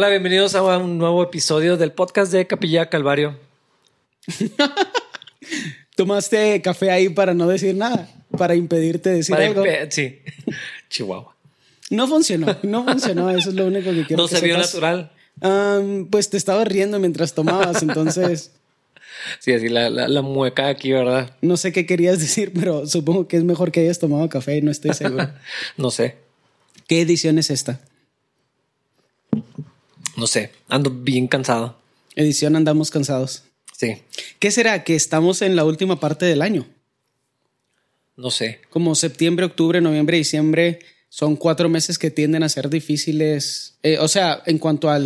Hola, bienvenidos a un nuevo episodio del podcast de Capilla Calvario. Tomaste café ahí para no decir nada, para impedirte decir Para algo. impe- Sí, Chihuahua. No funcionó, no funcionó. Eso es lo único que quiero No que se vio natural. Pues te estaba riendo mientras tomabas, entonces Sí, así la, la, la mueca aquí, ¿verdad? no sé qué querías decir, pero supongo que es mejor que hayas tomado café y no estoy seguro. No sé, ¿Qué edición es esta? No sé. Ando bien cansado. Edición andamos cansados. Sí, ¿Qué será? Que estamos en la última parte del año. no sé. Como septiembre, octubre, noviembre, diciembre, son cuatro meses que tienden a ser difíciles. eh, o sea, en cuanto a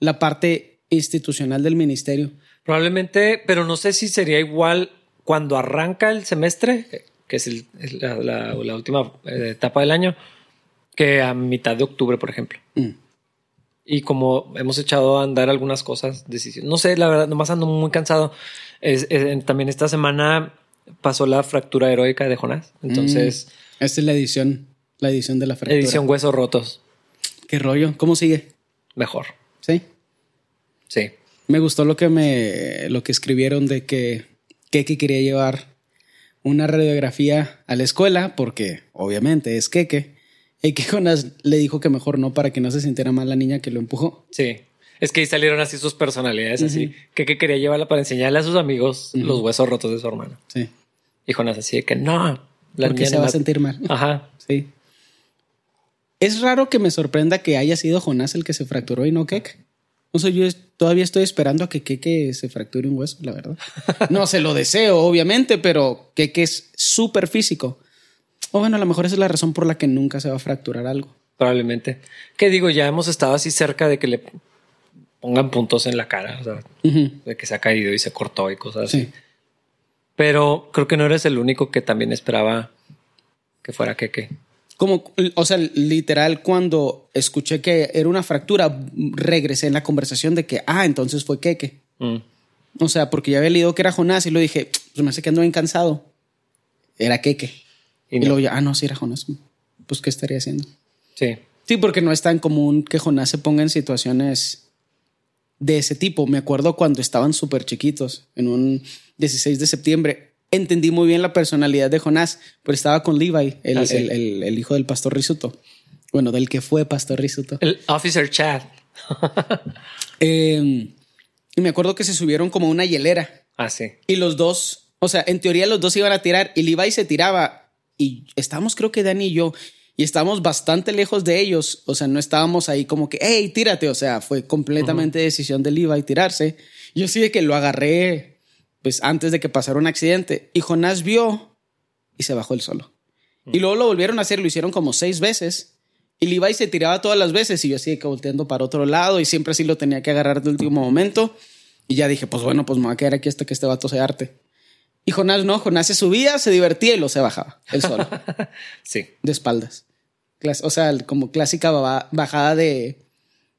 la parte institucional del ministerio. Probablemente, pero no sé si sería igual cuando arranca el semestre, que es, el- es la, la- la última eh, etapa del año, que a mitad de octubre, por ejemplo. Mm. Y como hemos echado a andar algunas cosas, decisiones. No sé, la verdad, nomás ando muy cansado. Es- es- también esta semana pasó la fractura heroica de Jonás. Entonces, Esta es la edición, la edición de la fractura. edición huesos rotos. ¿Qué rollo? ¿Cómo sigue? Mejor. Sí. Sí. Me gustó lo que me lo que escribieron de que Keke quería llevar una radiografía a la escuela porque obviamente es Keke y que Jonas le dijo que mejor no para que no se sintiera mal la niña que lo empujó. Sí. Es que ahí salieron así sus personalidades, así. Que, que quería llevarla para enseñarle a sus amigos los huesos rotos de su hermano. Sí. Y Jonas así de que no. La porque niña se va a sentir mal. Ajá. Sí. Es raro que me sorprenda que haya sido Jonás el que se fracturó y no Keke. O sea, yo todavía estoy esperando a que Keke se fracture un hueso, la verdad. No se lo deseo, obviamente, pero Keke es súper físico. O bueno, a lo mejor esa es la razón por la que nunca se va a fracturar algo. Probablemente. Que digo, ya hemos estado así cerca de que le pongan puntos en la cara. O sea, de que se ha caído y se cortó y cosas así. Sí. Pero creo que no eres el único que también esperaba que fuera Keke. Como, o sea, literal, cuando escuché que era una fractura, regresé en la conversación de que, ah, entonces fue Keke. Mm. O sea, porque ya había leído que era Jonás y lo dije, pues me hace que ando bien cansado. Era Keke. Y Y, no. luego ya, ah, no, sí era Jonás. Pues, ¿qué estaría haciendo? Sí. Sí, porque no es tan común que Jonás se ponga en situaciones de ese tipo. Me acuerdo cuando estaban súper chiquitos, en un 16 de septiembre. Entendí muy bien la personalidad de Jonás, pero estaba con Levi, el, Ah, sí. el- el- el hijo del pastor Risuto. Bueno, del que fue pastor Risuto. El Officer Chad. Eh, y me acuerdo que se subieron como una hielera ah, sí. y los dos, o sea, en teoría los dos iban a tirar y Levi se tiraba y estábamos, creo que Dani y yo, y estábamos bastante lejos de ellos, o sea, no estábamos ahí como que, hey, tírate, o sea, fue completamente decisión de Levi tirarse. Yo sí de que lo agarré, pues antes de que pasara un accidente y Jonás vio y se bajó él solo. Y luego lo volvieron a hacer, lo hicieron como seis veces. Y Levi se tiraba todas las veces y yo así de que volteando para otro lado y siempre así lo tenía que agarrar de último momento. Y ya dije, pues bueno, pues me voy a quedar aquí hasta que este vato se arte. Y Jonás no, Jonás se subía, se divertía y lo se bajaba, él solo, Sí. de espaldas. O sea, como clásica bajada de,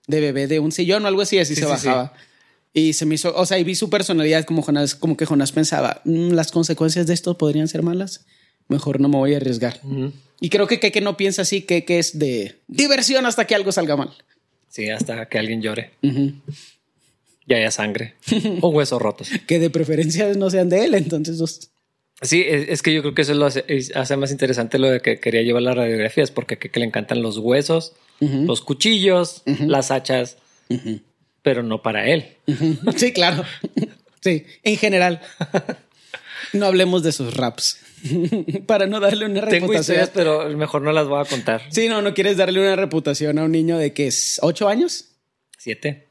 de bebé de un sillón o algo así, así Sí, se sí, bajaba. Y se me hizo, o sea, y vi su personalidad como Jonás, como que Jonás pensaba, "Mm, las consecuencias de esto podrían ser malas, mejor no me voy a arriesgar. Y creo que Keke no piensa así, Keke es de diversión hasta que algo salga mal. Sí, hasta que alguien llore. Y haya sangre. o huesos rotos. Que de preferencia no sean de él, entonces los- Sí, es, es que yo creo que eso lo hace, más interesante lo de que quería llevar las radiografías, porque que, que le encantan los huesos, los cuchillos, las hachas, pero no para él. Sí, claro. Sí, en general. No hablemos de sus raps. Para no darle una Tengo reputación. historias, pero mejor no las voy a contar. Sí, no, no quieres darle una reputación a un niño de que es ocho años. Siete.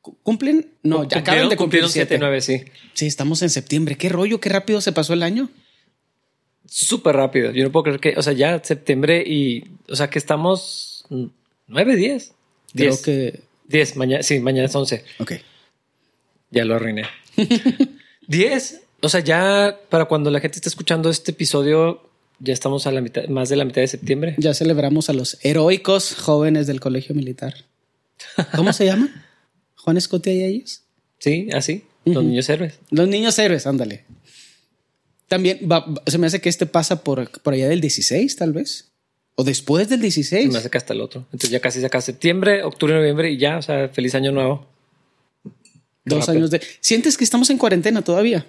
Cu- ¿Cumplen? No, ya acaban de cumplir cumplieron siete, siete. nueve, sí. Sí, estamos en septiembre. Qué rollo, qué rápido se pasó el año. Súper rápido. Yo no puedo creer que, o sea, ya septiembre y, o sea, que estamos nueve, diez. Creo Diez. que. Diez, mañana, sí, mañana es once. Ok. Ya lo arruiné. Diez. O sea, ya para cuando la gente esté escuchando este episodio, ya estamos a la mitad, más de la mitad de septiembre. Ya celebramos a los heroicos jóvenes del colegio militar. ¿Cómo se llaman? Juan Escotia y ellos. Sí, así. Los niños héroes. Los niños héroes, ándale. También va- se me hace que este pasa por, por allá del 16, tal vez. O después del 16. Me hace que hasta el otro. Entonces ya casi se acaba septiembre, octubre, noviembre y ya, o sea, feliz año nuevo. Dos años de. ¿Sientes que estamos en cuarentena todavía?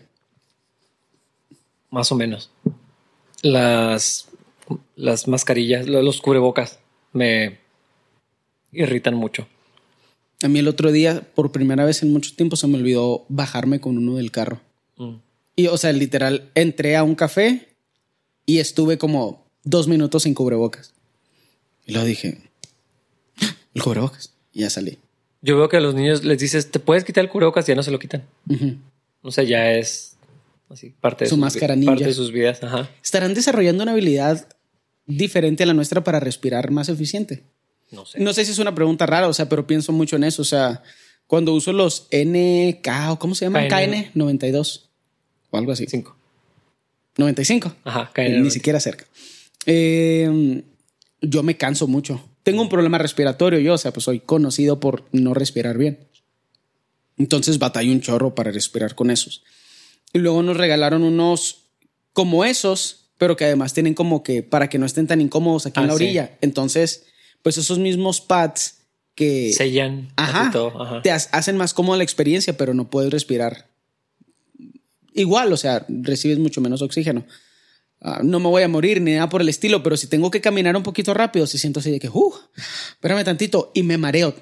Más o menos. Las, las mascarillas, los cubrebocas me irritan mucho. A mí el otro día, por primera vez en mucho tiempo, se me olvidó bajarme con uno del carro. Mm. Y, o sea, literal, entré a un café y estuve como dos minutos sin cubrebocas. Y luego dije, el cubrebocas. Y ya salí. Yo veo que a los niños les dices, te puedes quitar el cubrebocas y ya no se lo quitan. O sea, ya es así, parte de, Su sus, máscara parte de sus vidas. Ajá. ¿Estarán desarrollando una habilidad diferente a la nuestra para respirar más eficiente? No sé. No sé si es una pregunta rara, o sea, pero pienso mucho en eso. O sea, cuando uso los NK o cómo se llama? KN 92 o algo así. 5. 95. Ajá, KN. Ni siquiera cerca. Eh, yo me canso mucho. Tengo un problema respiratorio yo, o sea, pues soy conocido por no respirar bien. Entonces batallo un chorro para respirar con esos. Y luego nos regalaron unos como esos, pero que además tienen como que para que no estén tan incómodos aquí en ah, la orilla. Entonces, pues esos mismos pads que sellan ajá, te hacen más cómoda la experiencia, pero no puedes respirar igual, o sea, recibes mucho menos oxígeno. Ah, no me voy a morir ni nada por el estilo, pero si tengo que caminar un poquito rápido, si siento así de que, uh, espérame tantito y me mareo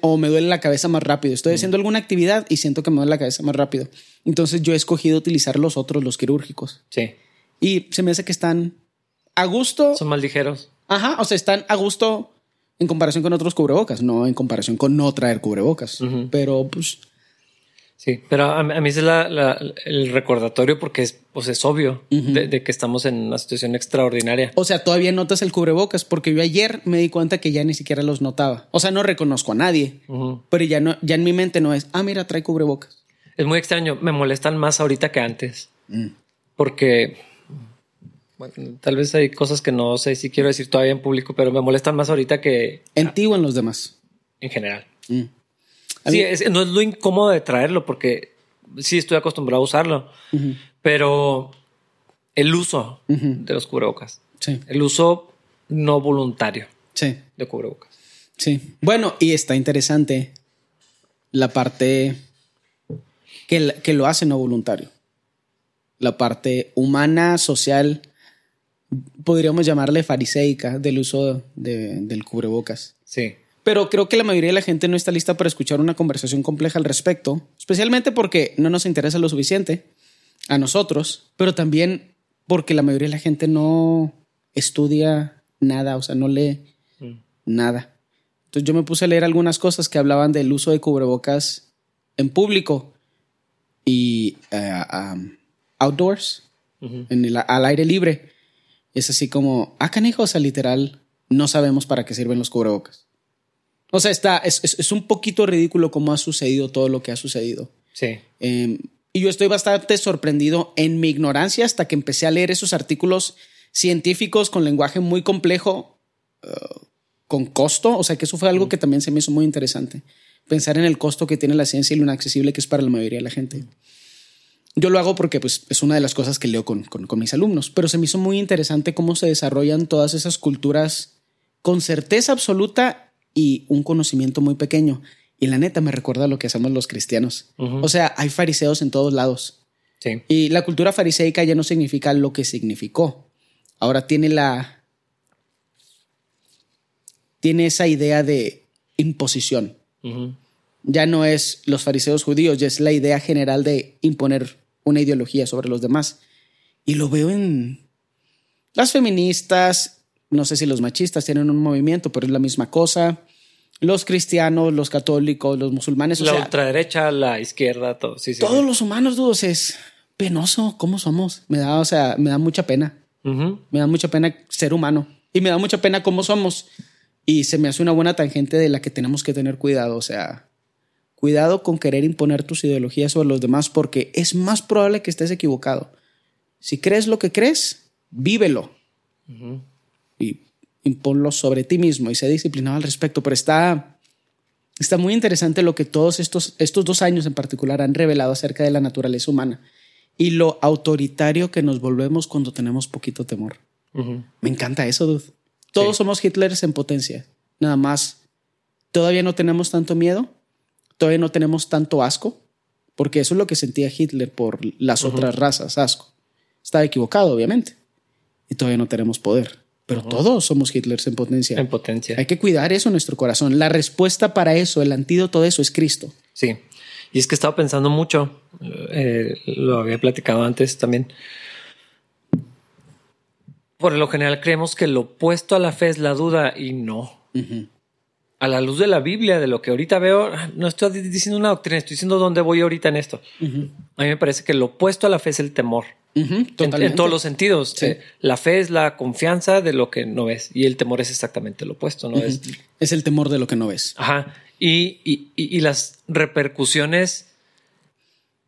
o me duele la cabeza más rápido. Estoy mm. haciendo alguna actividad y siento que me duele la cabeza más rápido. Entonces yo he escogido utilizar los otros, los quirúrgicos. Sí. Y se me hace que están a gusto. Son más ligeros. Ajá, o sea, están a gusto en comparación con otros cubrebocas, no en comparación con no traer cubrebocas. Pero pues... Sí, pero a, mí es el recordatorio porque es, pues es obvio de, que estamos en una situación extraordinaria. O sea, todavía notas el cubrebocas porque yo ayer me di cuenta que ya ni siquiera los notaba. O sea, no reconozco a nadie, pero ya, no, ya en mi mente no es, ah, mira, trae cubrebocas. Es muy extraño, me molestan más ahorita que antes. Mm. Tal vez hay cosas que no sé si quiero decir todavía en público, pero me molestan más ahorita que... En ti o en los demás. En general. Mm. Sí, no es lo incómodo de traerlo porque sí estoy acostumbrado a usarlo, pero el uso de los cubrebocas. Sí. El uso no voluntario sí. de cubrebocas. Sí. Bueno, y está interesante la parte que, que lo hace no voluntario. La parte humana, social, podríamos llamarle fariseica del uso del cubrebocas. Sí. Pero creo que la mayoría de la gente no está lista para escuchar una conversación compleja al respecto, especialmente porque no nos interesa lo suficiente a nosotros, pero también porque la mayoría de la gente no estudia nada, o sea, no lee mm. nada. Entonces yo me puse a leer algunas cosas que hablaban del uso de cubrebocas en público y eh, outdoors, en el, al aire libre es así como, ah, canijo, o sea, literal, no sabemos para qué sirven los cubrebocas. O sea, está, es, un poquito ridículo cómo ha sucedido todo lo que ha sucedido. Sí. Em, y yo estoy bastante sorprendido en mi ignorancia hasta que empecé a leer esos artículos científicos con lenguaje muy complejo, uh, con costo. O sea, que eso fue algo mm. que también se me hizo muy interesante. Pensar en el costo que tiene la ciencia y lo inaccesible que es para la mayoría de la gente. Yo lo hago porque pues, es una de las cosas que leo con, mis alumnos, pero se me hizo muy interesante cómo se desarrollan todas esas culturas con certeza absoluta y un conocimiento muy pequeño. Y la neta me recuerda a lo que hacemos los cristianos. O sea, hay fariseos en todos lados. Sí. Y la cultura fariseica ya no significa lo que significó. Ahora tiene la... Tiene esa idea de imposición. Ya no es los fariseos judíos, ya es la idea general de imponer una ideología sobre los demás. Y lo veo en las feministas, no sé si los machistas tienen un movimiento, pero es la misma cosa. Los cristianos, los católicos, los musulmanes. La ultraderecha, la izquierda, todo. Sí, todos los humanos, dudos, es penoso cómo somos. Me da, o sea, me da mucha pena. Me da mucha pena ser humano. Y me da mucha pena cómo somos. Y se me hace una buena tangente de la que tenemos que tener cuidado. O sea, Cuidado con querer imponer tus ideologías sobre los demás porque es más probable que estés equivocado. Si crees lo que crees, vívelo. Y imponlo sobre ti mismo y sé disciplinado al respecto. Pero está, está muy interesante lo que todos estos, estos dos años en particular han revelado acerca de la naturaleza humana y lo autoritario que nos volvemos cuando tenemos poquito temor. Me encanta eso, dude. Todos somos Hitlers en potencia. Nada más. Todavía no tenemos tanto miedo. Todavía no tenemos tanto asco. Porque eso es lo que sentía Hitler por las otras razas, asco. Estaba equivocado, obviamente. Y todavía no tenemos poder. Pero todos somos Hitlers en potencia. En potencia. Hay que cuidar eso en nuestro corazón. La respuesta para eso, el antídoto de eso es Cristo. Sí. Y es que estaba pensando mucho, eh, lo había platicado antes también. Por lo general creemos que lo opuesto a la fe es la duda y no. A la luz de la Biblia, de lo que ahorita veo, no estoy diciendo una doctrina, estoy diciendo dónde voy ahorita en esto. A mí me parece que lo opuesto a la fe es el temor. en, todos los sentidos. Eh, la fe es la confianza de lo que no ves y el temor es exactamente lo opuesto. ¿no? es, es el temor de lo que no ves. Ajá y, las repercusiones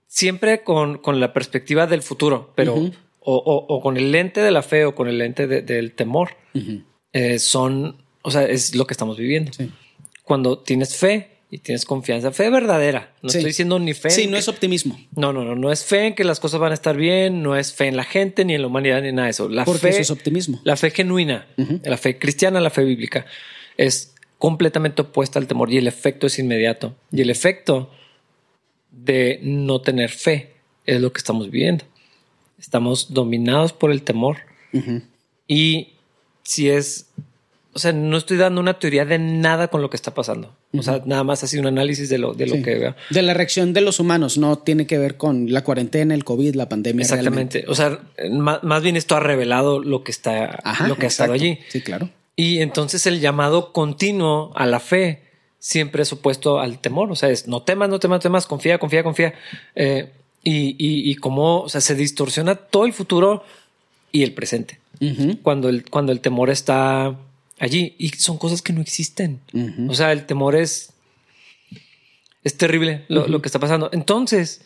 siempre con, la perspectiva del futuro, pero o, con el lente de la fe o con el lente del temor, eh, son, o sea, es lo que estamos viviendo. Cuando tienes fe y tienes confianza, fe verdadera, no estoy diciendo ni fe. Sí, no es optimismo. No, no, no, no es fe en que las cosas van a estar bien, no es fe en la gente, ni en la humanidad, ni nada de eso. La Porque eso es optimismo. La fe genuina, la fe cristiana, la fe bíblica, es completamente opuesta al temor y el efecto es inmediato. Y el efecto de no tener fe es lo que estamos viviendo. Estamos dominados por el temor. Y si es, o sea, no estoy dando una teoría de nada con lo que está pasando. O sea, nada más así un análisis de lo, de lo que veo. De la reacción de los humanos, no tiene que ver con la cuarentena, el COVID, la pandemia. Exactamente. O sea, más, bien esto ha revelado lo que está, lo que ha estado allí. Sí, claro. Y entonces el llamado continuo a la fe siempre es opuesto al temor. O sea, es no temas, no temas, no temas, confía, confía, confía. Eh, y, y, cómo o sea, se distorsiona todo el futuro y el presente. cuando, el, cuando el temor está allí. Y son cosas que no existen. O sea, el temor es, es terrible lo, lo que está pasando. Entonces,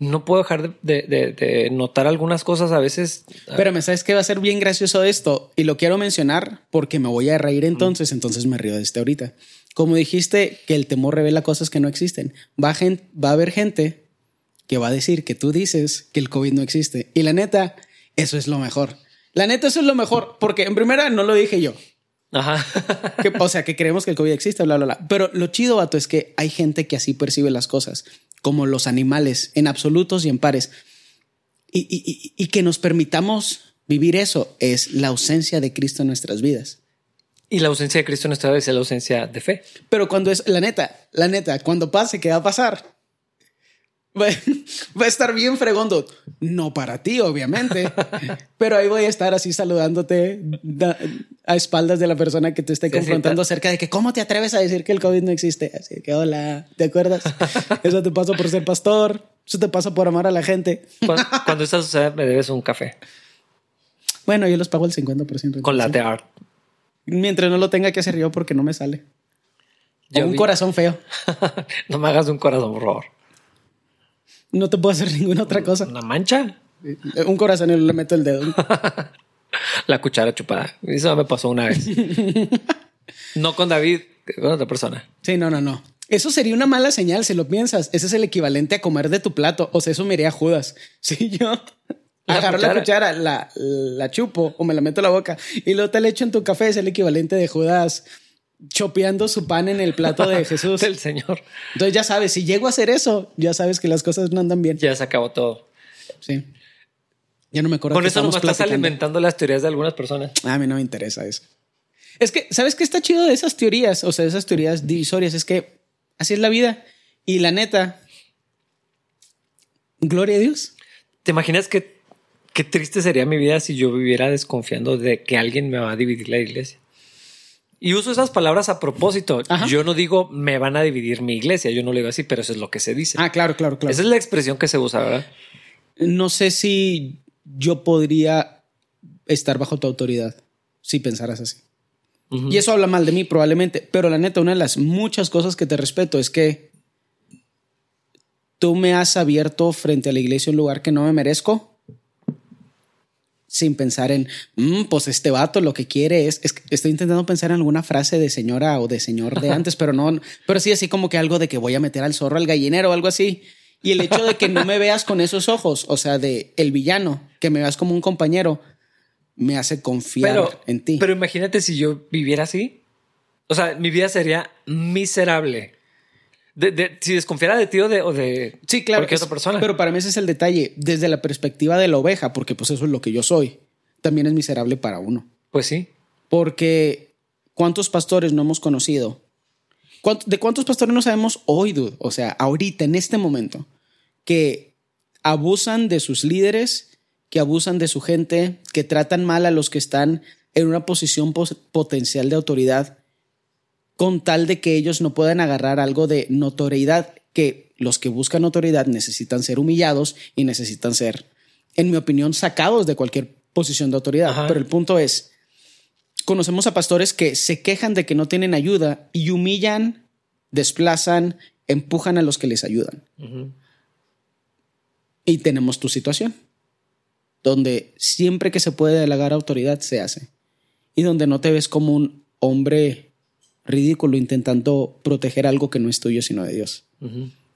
no puedo dejar de, notar algunas cosas a veces. Pero me sabes que va a ser bien gracioso esto y lo quiero mencionar porque me voy a reír entonces, entonces me río de este ahorita. Como dijiste que el temor revela cosas que no existen, va, va a haber gente que va a decir que tú dices que el COVID no existe. Y la neta, eso es lo mejor. La neta, eso es lo mejor, porque en primera no lo dije yo. Ajá. o sea, que creemos que el COVID existe, bla, bla, bla. Pero lo chido, vato, es que hay gente que así percibe las cosas como los animales, en absolutos y en pares. Y, que nos permitamos vivir eso es la ausencia de Cristo en nuestras vidas. Y la ausencia de Cristo en nuestras vidas es la ausencia de fe. Pero cuando es, la neta, la neta, cuando pase, ¿qué va a pasar? Va, a estar bien fregondo. No para ti, obviamente. pero ahí voy a estar así saludándote a espaldas de la persona que te esté confrontando acerca de que cómo te atreves a decir que el COVID no existe. Así que hola, ¿te acuerdas? Eso te pasa por ser pastor. Eso te pasa por amar a la gente. Cuando, cuando sucede, me debes un café. Bueno, yo los pago el 50%. Con latte art. Mientras no lo tenga que hacer yo porque no me sale. un corazón feo. no me hagas un corazón, por favor. No te puedo hacer ninguna otra cosa. ¿Una mancha? Un corazón y le meto el dedo. la cuchara chupada. Eso me pasó una vez. no con David, con otra persona. Sí, no, no, no. Eso sería una mala señal si lo piensas. Ese es el equivalente a comer de tu plato. O sea, eso me iría a Judas. Si yo agarro la cuchara, la, la chupo o me la meto la boca y luego te la echo en tu café, es el equivalente de Judas chopeando su pan en el plato de Jesús. el Señor. Entonces ya sabes, si llego a hacer eso, ya sabes que las cosas no andan bien. Ya se acabó todo. Sí. Ya no me acuerdo. Con eso nomás estás alimentando las teorías de algunas personas. A mí no me interesa eso. Es que, ¿sabes qué está chido de esas teorías? O sea, de esas teorías divisorias. Es que así es la vida. Y la neta, gloria a Dios. ¿Te imaginas que qué triste sería mi vida si yo viviera desconfiando de que alguien me va a dividir la iglesia? Y uso esas palabras a propósito. Yo no digo me van a dividir mi iglesia, yo no lo digo así, pero eso es lo que se dice. Ah, claro, claro, claro. Esa es la expresión que se usa, ¿verdad? No sé si yo podría estar bajo tu autoridad si pensaras así. Y eso habla mal de mí probablemente, pero la neta, una de las muchas cosas que te respeto es que tú me has abierto frente a la iglesia un lugar que no me merezco sin pensar en, mm, pues este vato lo que quiere es, estoy intentando pensar en alguna frase de señora o de señor de antes, pero no, pero sí así como que algo de que voy a meter al zorro al gallinero o algo así. Y el hecho de que no me veas con esos ojos, o sea, de el villano, que me veas como un compañero, me hace confiar en ti. Pero imagínate si yo viviera así. O sea, mi vida sería miserable. De, si desconfiara de ti o de, sí, claro, cualquier otra persona. Pero para mí ese es el detalle. Desde la perspectiva de la oveja, porque pues eso es lo que yo soy, también es miserable para uno. Pues sí. Porque ¿cuántos pastores no hemos conocido? ¿De cuántos pastores no sabemos hoy, dude? O sea, ahorita, en este momento, que abusan de sus líderes que abusan de su gente, que tratan mal a los que están en una posición potencial de autoridad, con tal de que ellos no puedan agarrar algo de notoriedad, que los que buscan notoriedad necesitan ser humillados y necesitan ser, en mi opinión, sacados de cualquier posición de autoridad. Pero el punto es, conocemos a pastores que se quejan de que no tienen ayuda y humillan, desplazan, empujan a los que les ayudan. Y tenemos tu situación donde siempre que se puede delegar autoridad se hace y donde no te ves como un hombre ridículo intentando proteger algo que no es tuyo sino de Dios.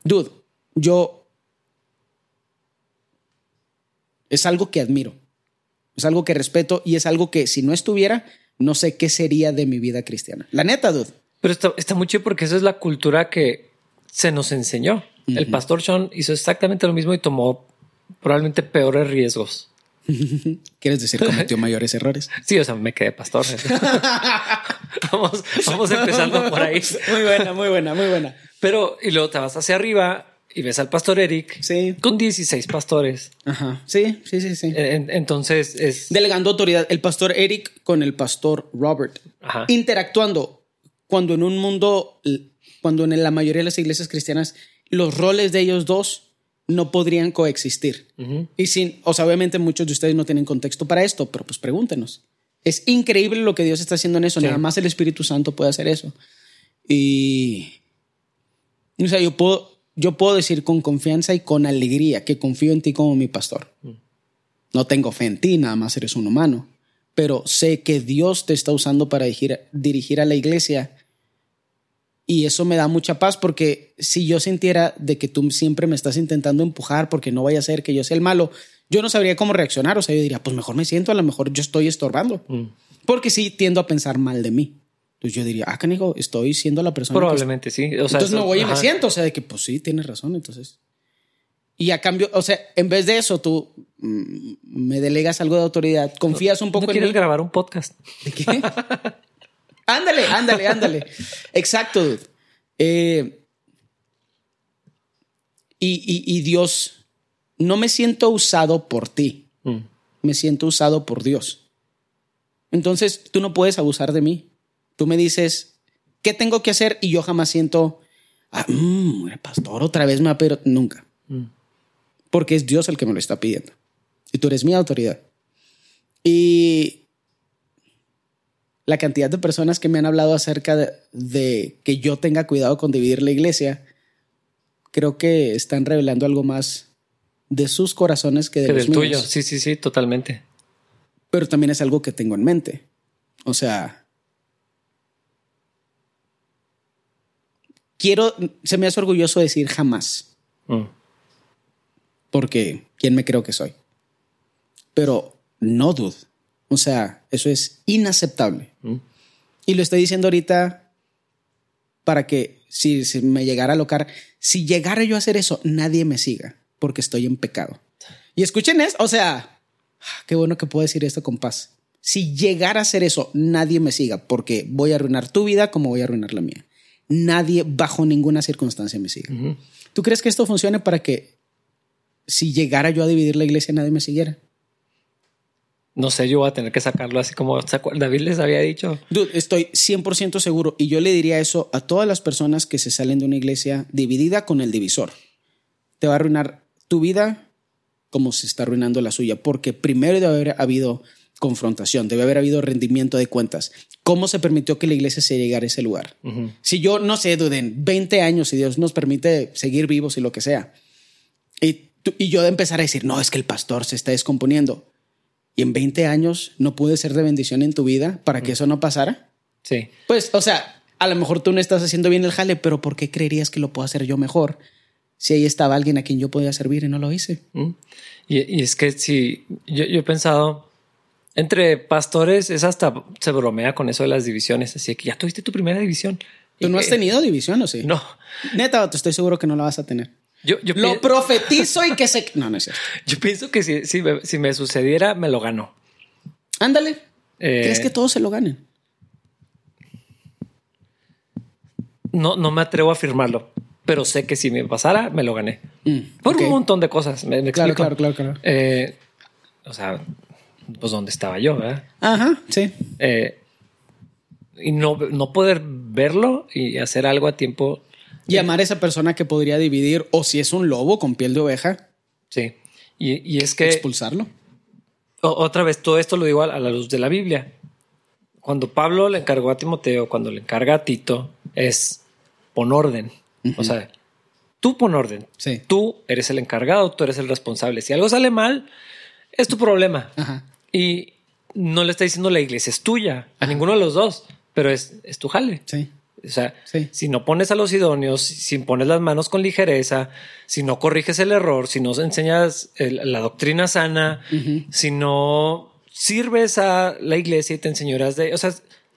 Dude, yo es algo que admiro, es algo que respeto y es algo que si no estuviera, no sé qué sería de mi vida cristiana. La neta, dude. Pero está, está muy chido porque esa es la cultura que se nos enseñó. El pastor Sean hizo exactamente lo mismo y tomó probablemente peores riesgos. ¿Quieres decir cometió mayores errores? Sí, o sea, me quedé pastor. vamos, vamos empezando por ahí. Muy buena, muy buena, muy buena. Pero, y luego te vas hacia arriba y ves al pastor Eric sí. con 16 pastores. Ajá. Sí, sí, sí, sí. entonces es. Delegando autoridad. El pastor Eric con el pastor Robert. Ajá. Interactuando. Cuando en un mundo, cuando en la mayoría de las iglesias cristianas, los roles de ellos dos no podrían coexistir. Y sin, o sea, obviamente muchos de ustedes no tienen contexto para esto, pero pues pregúntenos. Es increíble lo que Dios está haciendo en eso. Nada más el Espíritu Santo puede hacer eso. Y, o sea, yo puedo, yo puedo decir con confianza y con alegría que confío en ti como mi pastor. Mm. No tengo fe en ti, nada más eres un humano. Pero sé que Dios te está usando para dirigir, dirigir a la iglesia y eso me da mucha paz porque si yo sintiera de que tú siempre me estás intentando empujar porque no vaya a ser que yo sea el malo, yo no sabría cómo reaccionar. O sea, yo diría, pues mejor me siento, a lo mejor yo estoy estorbando. Mm. Porque sí tiendo a pensar mal de mí. Entonces yo diría, ah, canijo, estoy siendo la persona. Probablemente sí. entonces no voy y me siento. O sea, de que pues sí, tienes razón. Entonces. Y a cambio, o sea, en vez de eso, tú mm, me delegas algo de autoridad, confías un poco ¿no quieres grabar un podcast? ¿De qué? Ándale, ándale, ándale. Exacto. Eh, y, Dios, no me siento usado por ti, mm. me siento usado por Dios. Entonces, tú no puedes abusar de mí. Tú me dices, ¿qué tengo que hacer? Y yo jamás siento, ah, mm, el pastor otra vez me ha pero nunca. Mm. Porque es Dios el que me lo está pidiendo. Y tú eres mi autoridad. Y la cantidad de personas que me han hablado acerca de, que yo tenga cuidado con dividir la iglesia, creo que están revelando algo más de sus corazones que de los míos. tuyo. Sí, sí, sí, totalmente. Pero también es algo que tengo en mente. O sea, quiero, se me hace orgulloso decir jamás. Mm. Porque, ¿quién me creo que soy? Pero no dudo o sea, eso es inaceptable. Mm. Y lo estoy diciendo ahorita para que si, me llegara a locar, si llegara yo a hacer eso, nadie me siga porque estoy en pecado. Y escuchen esto, o sea, qué bueno que puedo decir esto con paz. Si llegara a hacer eso, nadie me siga porque voy a arruinar tu vida como voy a arruinar la mía. Nadie bajo ninguna circunstancia me siga. ¿Tú crees que esto funcione para que si llegara yo a dividir la iglesia, nadie me siguiera? No sé, yo voy a tener que sacarlo así como David les había dicho. estoy 100% seguro y yo le diría eso a todas las personas que se salen de una iglesia dividida con el divisor. Te va a arruinar tu vida como se está arruinando la suya, porque primero debe haber habido confrontación, debe haber habido rendimiento de cuentas. ¿Cómo se permitió que la iglesia se llegara a ese lugar? Si yo, no sé, en 20 años, si Dios nos permite seguir vivos y lo que sea, y, y yo de empezar a decir, no, es que el pastor se está descomponiendo y en 20 años no pude ser de bendición en tu vida para que mm. eso no pasara? Sí. Pues, o sea, a lo mejor tú no estás haciendo bien el jale, pero ¿por qué creerías que lo puedo hacer yo mejor? Si ahí estaba alguien a quien yo podía servir y no lo hice. Mm. Y, es que si yo, he pensado, Entre pastores es hasta se bromea con eso de las divisiones. Así que ya tuviste tu primera división. ¿Tú no has tenido división o sí? No. Neta, te estoy seguro que no la vas a tener. Yo, yo lo profetizo y que se. No, no es cierto. Yo pienso que si, si, me, sucediera, me lo gano. Ándale. Eh, ¿Crees que todos se lo ganen? No, no me atrevo a afirmarlo, pero sé que si me pasara, me lo gané. Mm, Por un montón de cosas. Me, claro, claro, claro, claro, eh, o sea, pues donde estaba yo, ¿verdad? Ajá, sí. Eh, y no, no poder verlo y hacer algo a tiempo. Y amar a esa persona que podría dividir, o si es un lobo con piel de oveja. Sí. Y, es que. Expulsarlo. otra vez, todo esto lo digo a, la luz de la Biblia. Cuando Pablo le encargó a Timoteo, cuando le encarga a Tito, es pon orden. O sea, tú pon orden. Sí. Tú eres el encargado, tú eres el responsable. Si algo sale mal, es tu problema. Y no le está diciendo la iglesia es tuya, a ninguno de los dos, pero es, es tu jale. Sí. O sea, si no pones a los idóneos, si pones las manos con ligereza, si no corriges el error, si no enseñas la doctrina sana, si no sirves a la iglesia y te enseñoras de, o sea,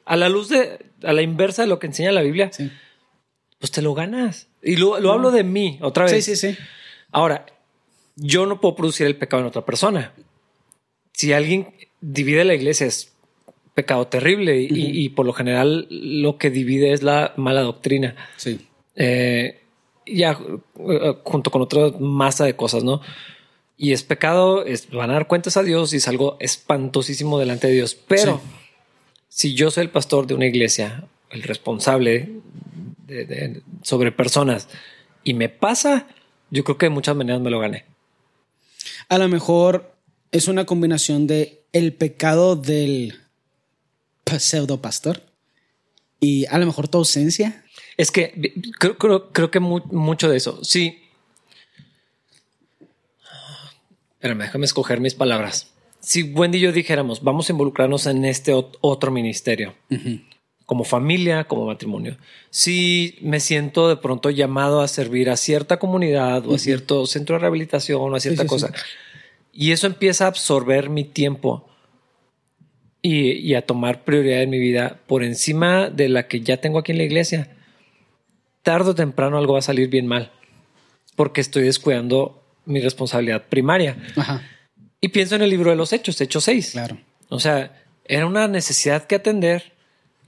a la luz de, a la inversa de lo que enseña la Biblia, pues te lo ganas. Y lo, hablo de mí otra vez. Sí, sí, sí. Ahora, yo no puedo producir el pecado en otra persona. Si alguien divide la iglesia es pecado terrible y, por lo general lo que divide es la mala doctrina. Sí. Eh, ya eh, junto con otra masa de cosas, ¿no? Y es pecado, es, van a dar cuentas a Dios y es algo espantosísimo delante de Dios. Pero si yo soy el pastor de una iglesia, el responsable sobre personas y me pasa, yo creo que de muchas maneras me lo gané. A lo mejor es una combinación de el pecado del pseudo pastor y a lo mejor tu ausencia. Es que creo, creo, que mucho de eso. Sí. Pero déjame escoger mis palabras. Si Wendy y yo dijéramos, vamos a involucrarnos en este otro ministerio, como familia, como matrimonio. Si me siento de pronto llamado a servir a cierta comunidad o a cierto centro de rehabilitación o a cierta cosa, y eso empieza a absorber mi tiempo y, a tomar prioridad en mi vida por encima de la que ya tengo aquí en la iglesia, tarde o temprano algo va a salir bien mal porque estoy descuidando mi responsabilidad primaria. Y pienso en el libro de los Hechos, Hechos 6. Claro. O sea, era una necesidad que atender.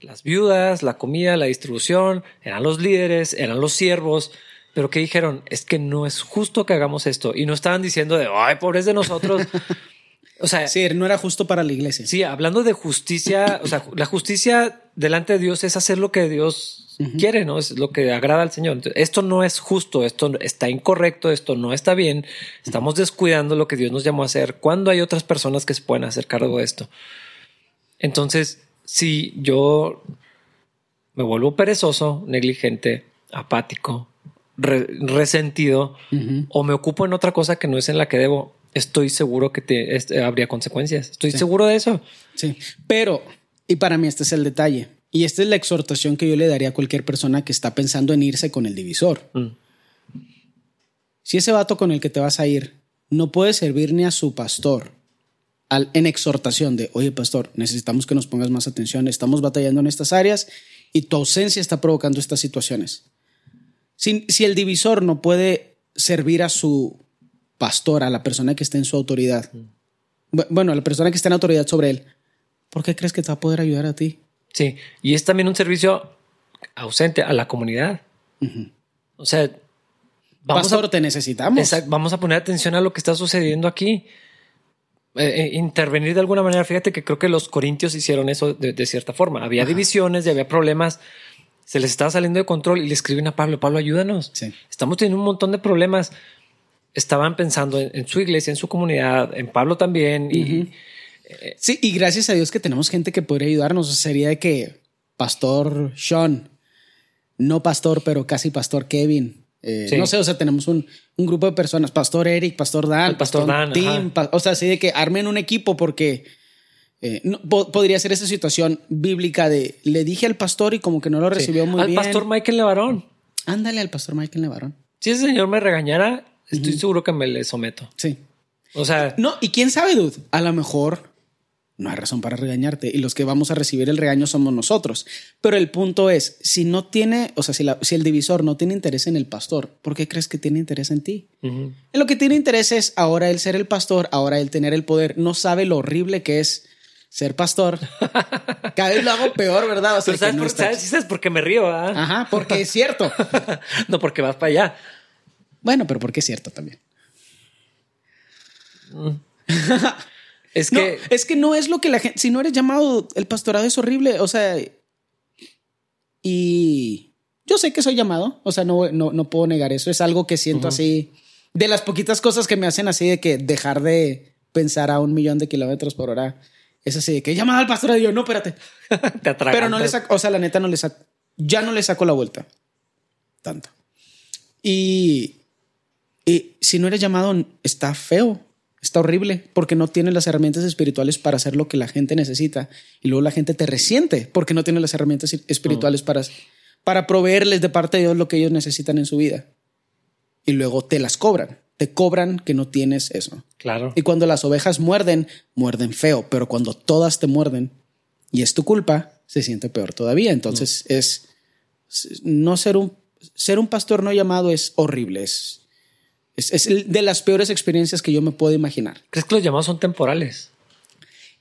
Las viudas, la comida, la distribución, eran los líderes, eran los siervos, pero que dijeron, es que no es justo que hagamos esto. Y no estaban diciendo de, ay, pobres de nosotros. O sea, sí, no era justo para la iglesia. Sí, hablando de justicia, o sea, la justicia delante de Dios es hacer lo que Dios quiere, ¿no? Es lo que agrada al Señor. esto no es justo, esto está incorrecto, esto no está bien. Estamos descuidando lo que Dios nos llamó a hacer cuando hay otras personas que se pueden hacer cargo de esto. Entonces, si yo me vuelvo perezoso, negligente, apático, resentido o me ocupo en otra cosa que no es en la que debo, estoy seguro que te este, habría consecuencias. Estoy seguro de eso. Sí, pero y para mí este es el detalle y esta es la exhortación que yo le daría a cualquier persona que está pensando en irse con el divisor. Mm. Si ese vato con el que te vas a ir no puede servir ni a su pastor al, en exhortación de, oye pastor, necesitamos que nos pongas más atención, estamos batallando en estas áreas y tu ausencia está provocando estas situaciones. Si, si el divisor no puede servir a su pastor, a la persona que esté en su autoridad, bueno, a la persona que esté en autoridad sobre él, ¿por qué crees que te va a poder ayudar a ti? Sí, y es también un servicio ausente a la comunidad. O sea, vamos pastor, a, te necesitamos. vamos a poner atención a lo que está sucediendo aquí. Eh, eh, intervenir de alguna manera. Fíjate que creo que los corintios hicieron eso de, cierta forma. Había divisiones y había problemas. Se les estaba saliendo de control y le escriben a Pablo, Pablo, ayúdanos. Estamos teniendo un montón de problemas estaban pensando en, su iglesia, en su comunidad, en Pablo también. Y, eh, sí, y gracias a Dios que tenemos gente que podría ayudarnos. Sería de que Pastor Sean, no pastor, pero casi Pastor Kevin. Eh, no sé, o sea, tenemos un, grupo de personas, Pastor Eric, Pastor Dan, Pastor, Dan, Tim, o sea, así de que armen un equipo porque eh, podría ser esa situación bíblica de le dije al pastor y como que no lo recibió muy bien. Al pastor Michael Levarón. Ándale al pastor Michael Levarón. Si ese señor me regañara, estoy seguro que me le someto. Sí. O sea. No, y quién sabe, dude. A lo mejor no hay razón para regañarte y los que vamos a recibir el regaño somos nosotros. Pero el punto es, si no tiene, o sea, si, si el divisor no tiene interés en el pastor, ¿por qué crees que tiene interés en ti? En lo que tiene interés es ahora el ser el pastor, ahora el tener el poder, no sabe lo horrible que es ser pastor. Cada vez lo hago peor, ¿verdad? O sea, sabes, por, ¿sabes? porque me río. ¿ah? Ajá, porque es cierto. no porque vas para allá. Bueno, pero porque es cierto también. Mm. Es que. es que no es lo que la gente. Si no eres llamado, el pastorado es horrible. O sea. Y. Yo sé que soy llamado. O sea, no, no, puedo negar eso. Es algo que siento así. De las poquitas cosas que me hacen así de que dejar de pensar a un millón de kilómetros por hora. Es así de que llamado al pastorado. Y yo, no, espérate. Te Pero no le saco. O sea, la neta no le saco. Ya no le saco la vuelta. Tanto. Y. Y si no eres llamado, está feo. Está horrible porque no tiene las herramientas espirituales para hacer lo que la gente necesita. Y luego la gente te resiente porque no tiene las herramientas espirituales para, para proveerles de parte de Dios lo que ellos necesitan en su vida. Y luego te las cobran. Te cobran que no tienes eso. Claro. Y cuando las ovejas muerden, muerden feo. Pero cuando todas te muerden y es tu culpa, se siente peor todavía. Entonces es no ser un ser un pastor no llamado es horrible. Es es, de las peores experiencias que yo me puedo imaginar. ¿Crees que los llamados son temporales?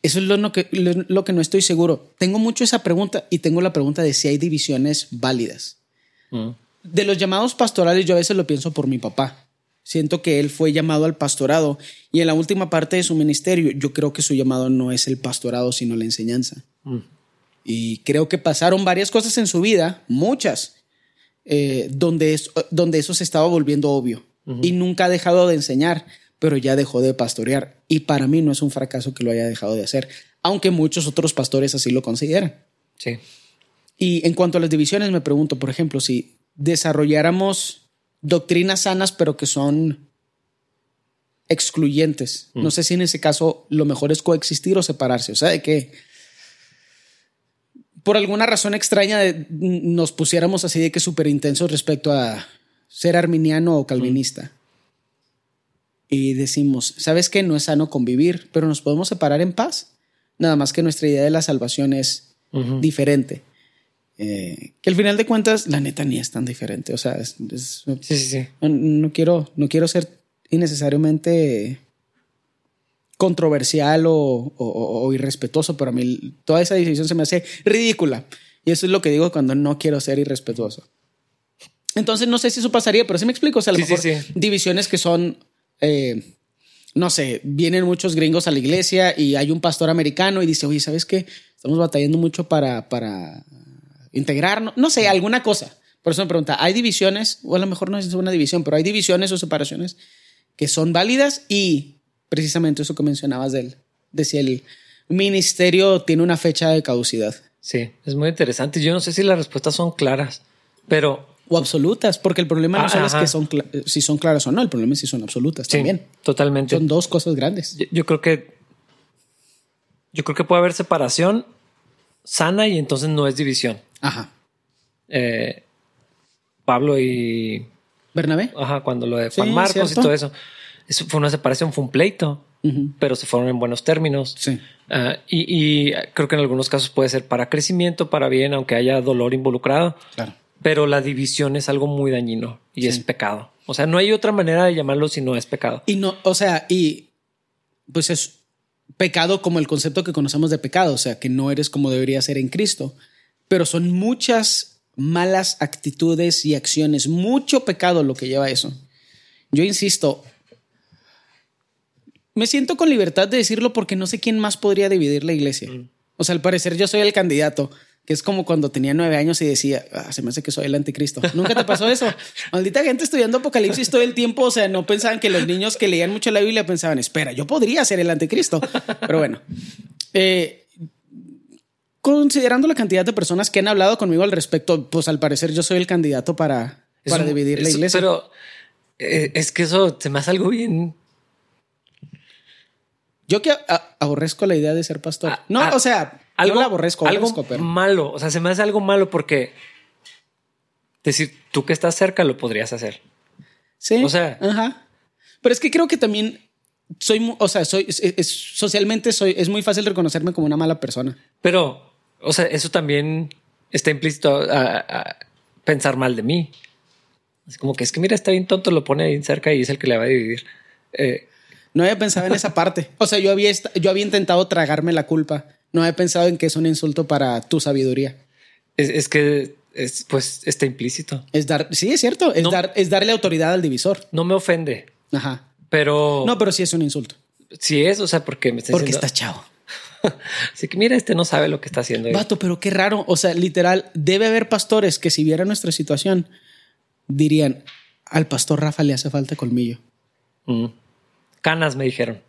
Eso es lo, que, lo, que no estoy seguro. Tengo mucho esa pregunta y tengo la pregunta de si hay divisiones válidas. Mm. De los llamados pastorales yo a veces lo pienso por mi papá. Siento que él fue llamado al pastorado y en la última parte de su ministerio yo creo que su llamado no es el pastorado sino la enseñanza. Mm. Y creo que pasaron varias cosas en su vida, muchas, eh, donde, donde eso se estaba volviendo obvio y nunca ha dejado de enseñar, pero ya dejó de pastorear. Y para mí no es un fracaso que lo haya dejado de hacer, aunque muchos otros pastores así lo consideran. Sí. Y en cuanto a las divisiones, me pregunto, por ejemplo, si desarrolláramos doctrinas sanas, pero que son excluyentes. Mm. No sé si en ese caso lo mejor es coexistir o separarse. O sea, de que por alguna razón extraña nos pusiéramos así de que súper intensos respecto a ser arminiano o calvinista. Y decimos, ¿sabes qué? No es sano convivir, pero nos podemos separar en paz. Nada más que nuestra idea de la salvación es diferente. Eh, que al final de cuentas, la neta ni es tan diferente. O sea, es, sí, sí, sí. No, quiero, no quiero ser innecesariamente controversial o, o, irrespetuoso, pero a mí toda esa decisión se me hace ridícula. Y eso es lo que digo cuando no quiero ser irrespetuoso. Entonces no sé si eso pasaría, pero sí me explico. O sea, a lo mejor divisiones que son, eh, no sé, vienen muchos gringos a la iglesia y hay un pastor americano y dice, oye, ¿sabes qué? Estamos batallando mucho para, para integrarnos. No sé, alguna cosa. Por eso me pregunta, ¿hay divisiones? O a lo mejor no es una división, pero hay divisiones o separaciones que son válidas y precisamente eso que mencionabas de él, de si el ministerio tiene una fecha de caducidad. Sí, es muy interesante. Yo no sé si las respuestas son claras, pero o absolutas, porque el problema no ah, es que son si son claras o no, el problema es si son absolutas también. Totalmente. Son dos cosas grandes. Yo, creo que yo creo que puede haber separación sana y entonces no es división. Ajá. Eh, Pablo y Bernabé. Ajá, cuando lo de Juan Marcos y todo eso. Eso fue una separación, fue un pleito, pero se fueron en buenos términos. Sí. Ah, y, y creo que en algunos casos puede ser para crecimiento, para bien, aunque haya dolor involucrado. Claro pero la división es algo muy dañino y es pecado. O sea, no hay otra manera de llamarlo si no es pecado. Y no, o sea, y pues es pecado como el concepto que conocemos de pecado, o sea, que no eres como debería ser en Cristo, pero son muchas malas actitudes y acciones, mucho pecado lo que lleva a eso. Yo insisto, me siento con libertad de decirlo porque no sé quién más podría dividir la iglesia. Mm. O sea, al parecer yo soy el candidato que es como cuando tenía nueve años y decía, ah, se me hace que soy el anticristo. ¿Nunca te pasó eso? Maldita gente estudiando Apocalipsis todo el tiempo, o sea, no pensaban que los niños que leían mucho la Biblia pensaban, espera, yo podría ser el anticristo. Pero bueno, eh, considerando la cantidad de personas que han hablado conmigo al respecto, pues al parecer yo soy el candidato para, para dividir la iglesia. Pero eh, es que eso se me hace algo bien yo que aborrezco la idea de ser pastor. Ah, no, ah, o sea, algo, aborrezco, algo malo. O sea, se me hace algo malo porque decir tú que estás cerca lo podrías hacer. Sí. O sea, ajá. Pero es que creo que también soy, o sea, soy, socialmente soy, es muy fácil reconocerme como una mala persona. Pero, o sea, eso también está implícito a, pensar mal de mí. Es como que es que mira, está bien tonto, lo pone ahí cerca y es el que le va a dividir. Eh, no había pensado en esa parte. O sea, yo había, yo había intentado tragarme la culpa. No había pensado en que es un insulto para tu sabiduría. Es, que es, pues está implícito. Es dar, sí, es cierto. Es, dar, es darle autoridad al divisor. No me ofende. Ajá. Pero. No, pero sí es un insulto. Sí es, o sea, porque me está Porque estás chavo. Así que mira, este no sabe lo que está haciendo. Vato, pero qué raro. O sea, literal, debe haber pastores que si vieran nuestra situación, dirían, al pastor Rafa le hace falta colmillo. Mm. Canas me dijeron.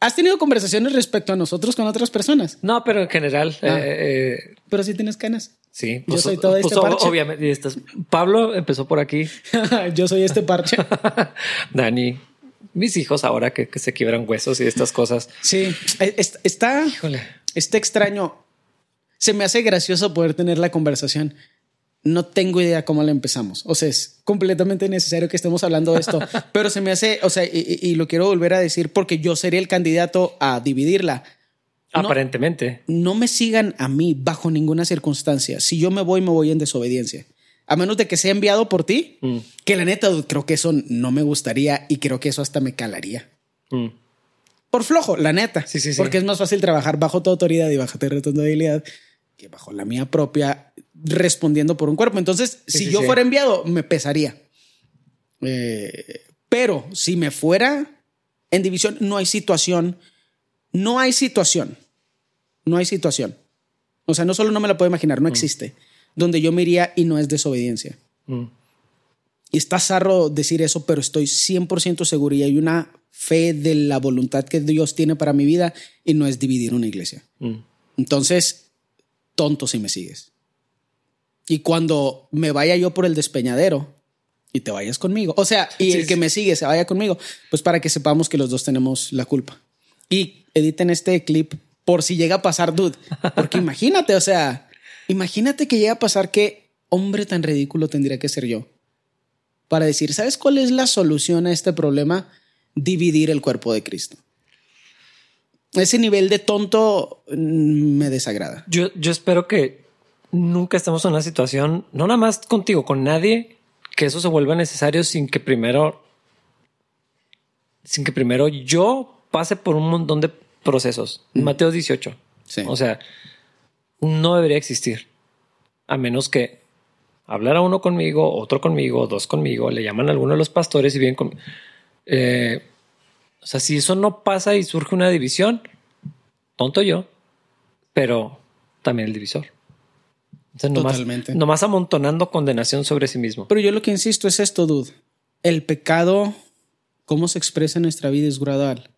¿Has tenido conversaciones respecto a nosotros con otras personas? No, pero en general. Ah. Eh, eh, pero sí tienes canas. Sí, yo pues, soy todo pues, este parche. Obviamente, Pablo empezó por aquí. yo soy este parche. Dani, mis hijos ahora que, se quiebran huesos y estas cosas. Sí, e, está, Híjole. está extraño. Se me hace gracioso poder tener la conversación no tengo idea cómo la empezamos. O sea, es completamente necesario que estemos hablando de esto, pero se me hace, o sea, y, lo quiero volver a decir porque yo sería el candidato a dividirla. Aparentemente. No me sigan a mí bajo ninguna circunstancia. Si yo me voy, me voy en desobediencia. A menos de que sea enviado por ti, mm. que la neta creo que eso no me gustaría y creo que eso hasta me calaría. Mm. Por flojo, la neta. Sí, sí, sí. Porque es más fácil trabajar bajo tu autoridad y bajo tu responsabilidad que bajo la mía propia respondiendo por un cuerpo. Entonces, si yo fuera enviado, me pesaría. Eh, pero si me fuera en división, no hay situación. No hay situación. No hay situación. O sea, no solo no me la puedo imaginar, no mm. existe. Donde yo me iría y no es desobediencia. Mm. Y está zarro decir eso, pero estoy 100% seguro y hay una fe de la voluntad que Dios tiene para mi vida y no es dividir una iglesia. Mm. Entonces, tonto si me sigues. Y cuando me vaya yo por el despeñadero y te vayas conmigo, o sea, y el que me sigue se vaya conmigo, pues para que sepamos que los dos tenemos la culpa. Y editen este clip por si llega a pasar, dude. Porque imagínate, o sea, imagínate que llega a pasar que hombre tan ridículo tendría que ser yo para decir, ¿sabes cuál es la solución a este problema? Dividir el cuerpo de Cristo. Ese nivel de tonto mm, me desagrada. Yo, yo espero que nunca estamos en una situación, no nada más contigo, con nadie, que eso se vuelva necesario sin que primero, sin que primero yo pase por un montón de procesos. Mateo 18. O sea, no debería existir. A menos que hablara uno conmigo, otro conmigo, dos conmigo, le llaman a alguno de los pastores y bien con... Eh, o sea, si eso no pasa y surge una división, tonto yo, pero también el divisor. Totalmente. Nomás amontonando condenación sobre sí mismo. Pero yo lo que insisto es esto, dude. El pecado, cómo se expresa en nuestra vida es gradual.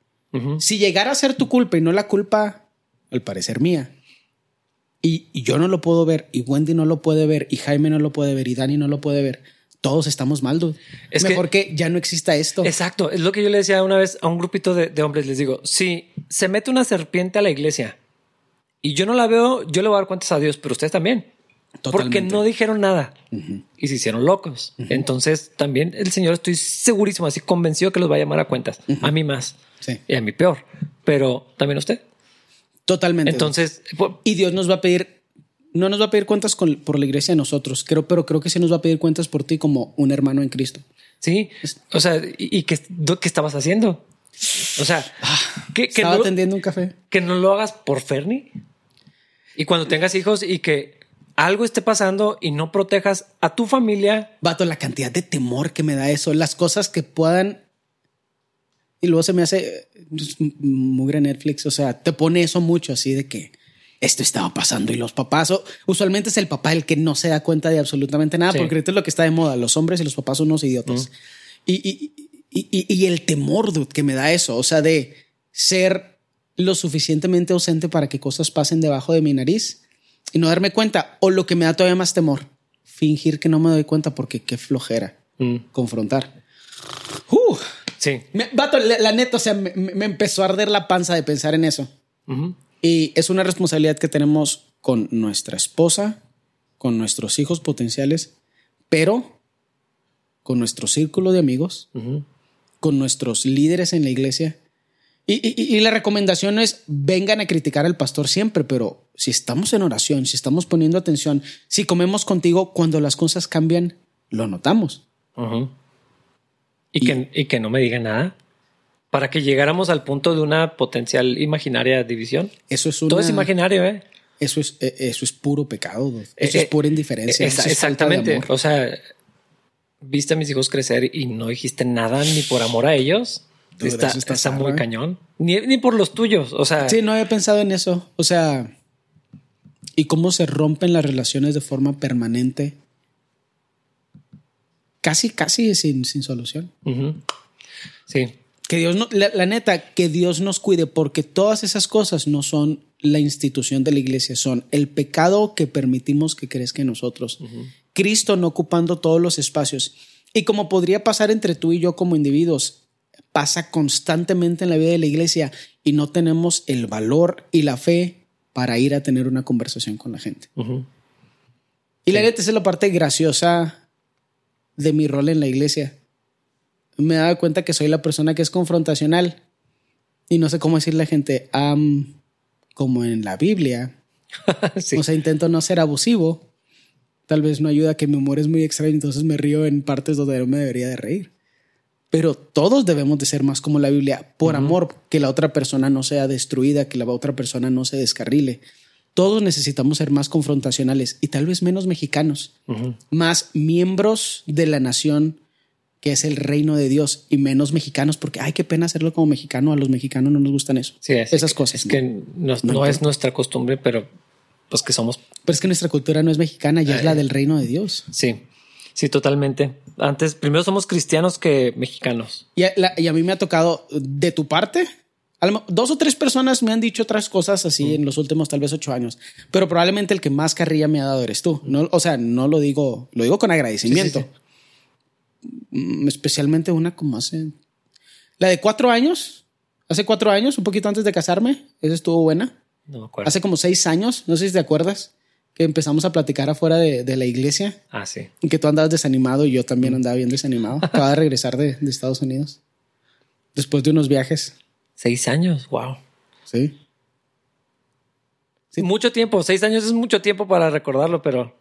Si llegara a ser tu culpa y no la culpa, al parecer mía, y, yo no lo puedo ver, y Wendy no lo puede ver, y Jaime no lo puede ver, y Dani no lo puede ver, todos estamos mal, dude. Es mejor que, ya no exista esto. Exacto. Es lo que yo le decía una vez a un grupito de, de hombres. Les digo, si se mete una serpiente a la iglesia y yo no la veo, yo le voy a dar cuentas a Dios, pero ustedes también. Porque no dijeron nada y se hicieron locos. Entonces también el Señor estoy segurísimo, así convencido que los va a llamar a cuentas. A mí más y a mí peor, pero también usted. Totalmente. Entonces, y Dios nos va a pedir, no nos va a pedir cuentas por la iglesia de nosotros, creo, pero creo que sí nos va a pedir cuentas por ti como un hermano en Cristo. Sí. O sea, ¿y, qué, qué, estabas haciendo? O sea, ah, que, estaba atendiendo un café. Que no lo hagas por Fernie. Y cuando tengas hijos y que algo esté pasando y no protejas a tu familia. Vato, la cantidad de temor que me da eso, las cosas que puedan. Y luego se me hace pues, mugre Netflix. O sea, te pone eso mucho así de que esto estaba pasando y los papás, usualmente es el papá el que no se da cuenta de absolutamente nada, porque esto es lo que está de moda. Los hombres y los papás son unos idiotas. Y, y, el temor dude, que me da eso, o sea, de ser lo suficientemente ausente para que cosas pasen debajo de mi nariz y no darme cuenta. O lo que me da todavía más temor, fingir que no me doy cuenta porque qué flojera mm. confrontar. Uh, sí. vato, la, neta, o sea, me, empezó a arder la panza de pensar en eso. Y es una responsabilidad que tenemos con nuestra esposa, con nuestros hijos potenciales, pero con nuestro círculo de amigos, con nuestros líderes en la iglesia. Y, la recomendación es, vengan a criticar al pastor siempre, pero si estamos en oración, si estamos poniendo atención, si comemos contigo, cuando las cosas cambian, lo notamos. ¿Y, que, y que no me diga nada para que llegáramos al punto de una potencial imaginaria división. Eso es Todo es imaginario, ¿eh? Eso es, eh, eso es puro pecado. Eso es eh, pura indiferencia. exactamente. O sea, viste a mis hijos crecer y no dijiste nada ni por amor a ellos. está, muy cañón. Ni, por los tuyos. O sea. Sí, no había pensado en eso. O sea, y cómo se rompen las relaciones de forma permanente. Casi, casi sin, sin solución. Sí. Que Dios no, la, neta, que Dios nos cuide, porque todas esas cosas no son la institución de la iglesia, son el pecado que permitimos que crezca en nosotros. Cristo no ocupando todos los espacios. Y como podría pasar entre tú y yo como individuos, pasa constantemente en la vida de la iglesia y no tenemos el valor y la fe para ir a tener una conversación con la gente. Y la neta, esa es la parte graciosa de mi rol en la iglesia. Me dado cuenta que soy la persona que es confrontacional y no sé cómo decirle a la gente, como en la Biblia. O sea, intento no ser abusivo Tal vez no ayuda que mi humor es muy extraño, entonces me río en partes donde no me debería de reír. Pero todos debemos de ser más como la Biblia, por amor, que la otra persona no sea destruida, que la otra persona no se descarrile. Todos necesitamos ser más confrontacionales y tal vez menos mexicanos, más miembros de la nación que es el reino de Dios y menos mexicanos, porque hay qué pena hacerlo como mexicano. A los mexicanos no nos gustan eso. Sí, esas cosas. Es que no, no es nuestra costumbre, pero pues que somos. Pero es que nuestra cultura no es mexicana, ya es la del reino de Dios. Sí, sí, totalmente. Antes, primero somos cristianos que mexicanos. Y a, mí me ha tocado de tu parte. Dos o tres personas me han dicho otras cosas así mm. en los últimos tal vez ocho años, pero probablemente el que más carrilla me ha dado eres tú. No, o sea, no lo digo, lo digo con agradecimiento. Especialmente una como hace la de cuatro años, hace cuatro años, un poquito antes de casarme, esa estuvo buena. No acuerdo. Hace como seis años, no sé si te acuerdas, que empezamos a platicar afuera de, la iglesia. Ah, sí. Y que tú andabas desanimado y yo también andaba bien desanimado. Acaba de regresar de, Estados Unidos. Después de unos viajes. Seis años, wow. Sí. Sí. Mucho tiempo, seis años es mucho tiempo para recordarlo, pero.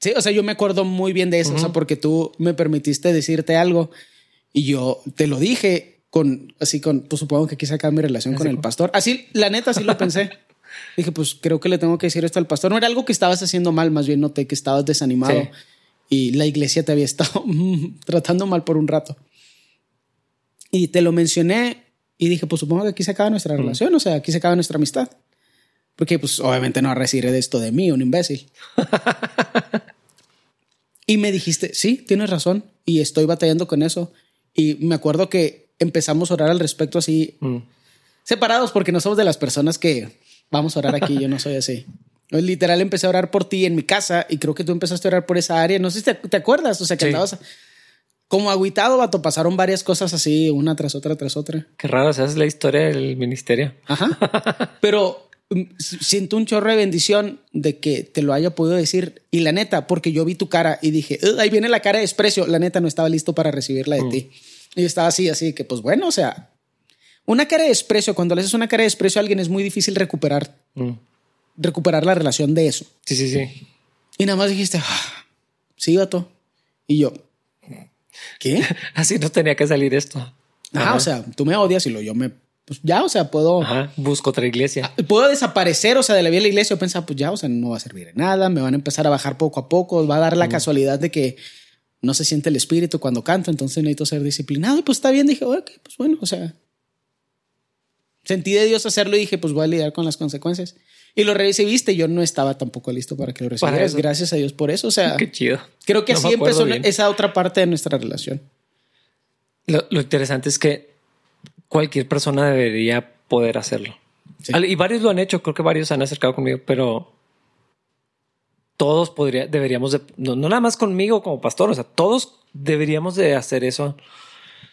Sí, o sea, yo me acuerdo muy bien de eso, o sea, porque tú me permitiste decirte algo y yo te lo dije con, así con, pues supongo que quise acabar mi relación con el pastor. Así, la neta, así lo pensé. Dije, pues creo que le tengo que decir esto al pastor. No era algo que estabas haciendo mal, más bien noté que estabas desanimado y la iglesia te había estado tratando mal por un rato. Y te lo mencioné y dije, pues supongo que aquí se acaba nuestra mm. relación, o sea, aquí se acaba nuestra amistad. Porque pues obviamente no recibiré de esto de mí, un imbécil. y me dijiste, sí, tienes razón y estoy batallando con eso. Y me acuerdo que empezamos a orar al respecto así, mm. separados, porque no somos de las personas que vamos a orar aquí, yo no soy así. Literal empecé a orar por ti en mi casa y creo que tú empezaste a orar por esa área. No sé si te, acuerdas, o sea, que andabas como agüitado, vato. Pasaron varias cosas así, una tras otra, tras otra. Qué raro, o sea, es la historia del ministerio. Ajá. Pero siento un chorro de bendición de que te lo haya podido decir. Y la neta, porque yo vi tu cara y dije, ahí viene la cara de desprecio. La neta no estaba listo para recibirla de mm. ti. Y estaba así, así que pues bueno, o sea, una cara de desprecio, cuando le haces una cara de desprecio a alguien es muy difícil recuperar, mm. recuperar la relación de eso. Sí, sí, sí. Y nada más dijiste, ah, sí, vato. Y yo, ¿qué? Así no tenía que salir esto. Ah, o sea, tú me odias y lo yo me, pues ya, o sea, puedo. busco otra iglesia. Ah, puedo desaparecer, o sea, de la vida de la iglesia. Yo pensaba, pues ya, o sea, no va a servir de nada, me van a empezar a bajar poco a poco. Va a dar la casualidad de que no se siente el espíritu cuando canto, entonces necesito ser disciplinado. Y pues está bien, dije, ok, pues bueno, o sea, sentí de Dios hacerlo y dije, pues voy a lidiar con las consecuencias. Y lo recibiste, yo no estaba tampoco listo para que lo recibieras. Gracias a Dios por eso. O sea, qué chido. Creo que así empezó esa otra parte de nuestra relación. Lo, interesante es que cualquier persona debería poder hacerlo. Y varios lo han hecho, creo que varios se han acercado conmigo, pero todos podría, deberíamos de, no, nada más conmigo como pastor, o sea, todos deberíamos de hacer eso.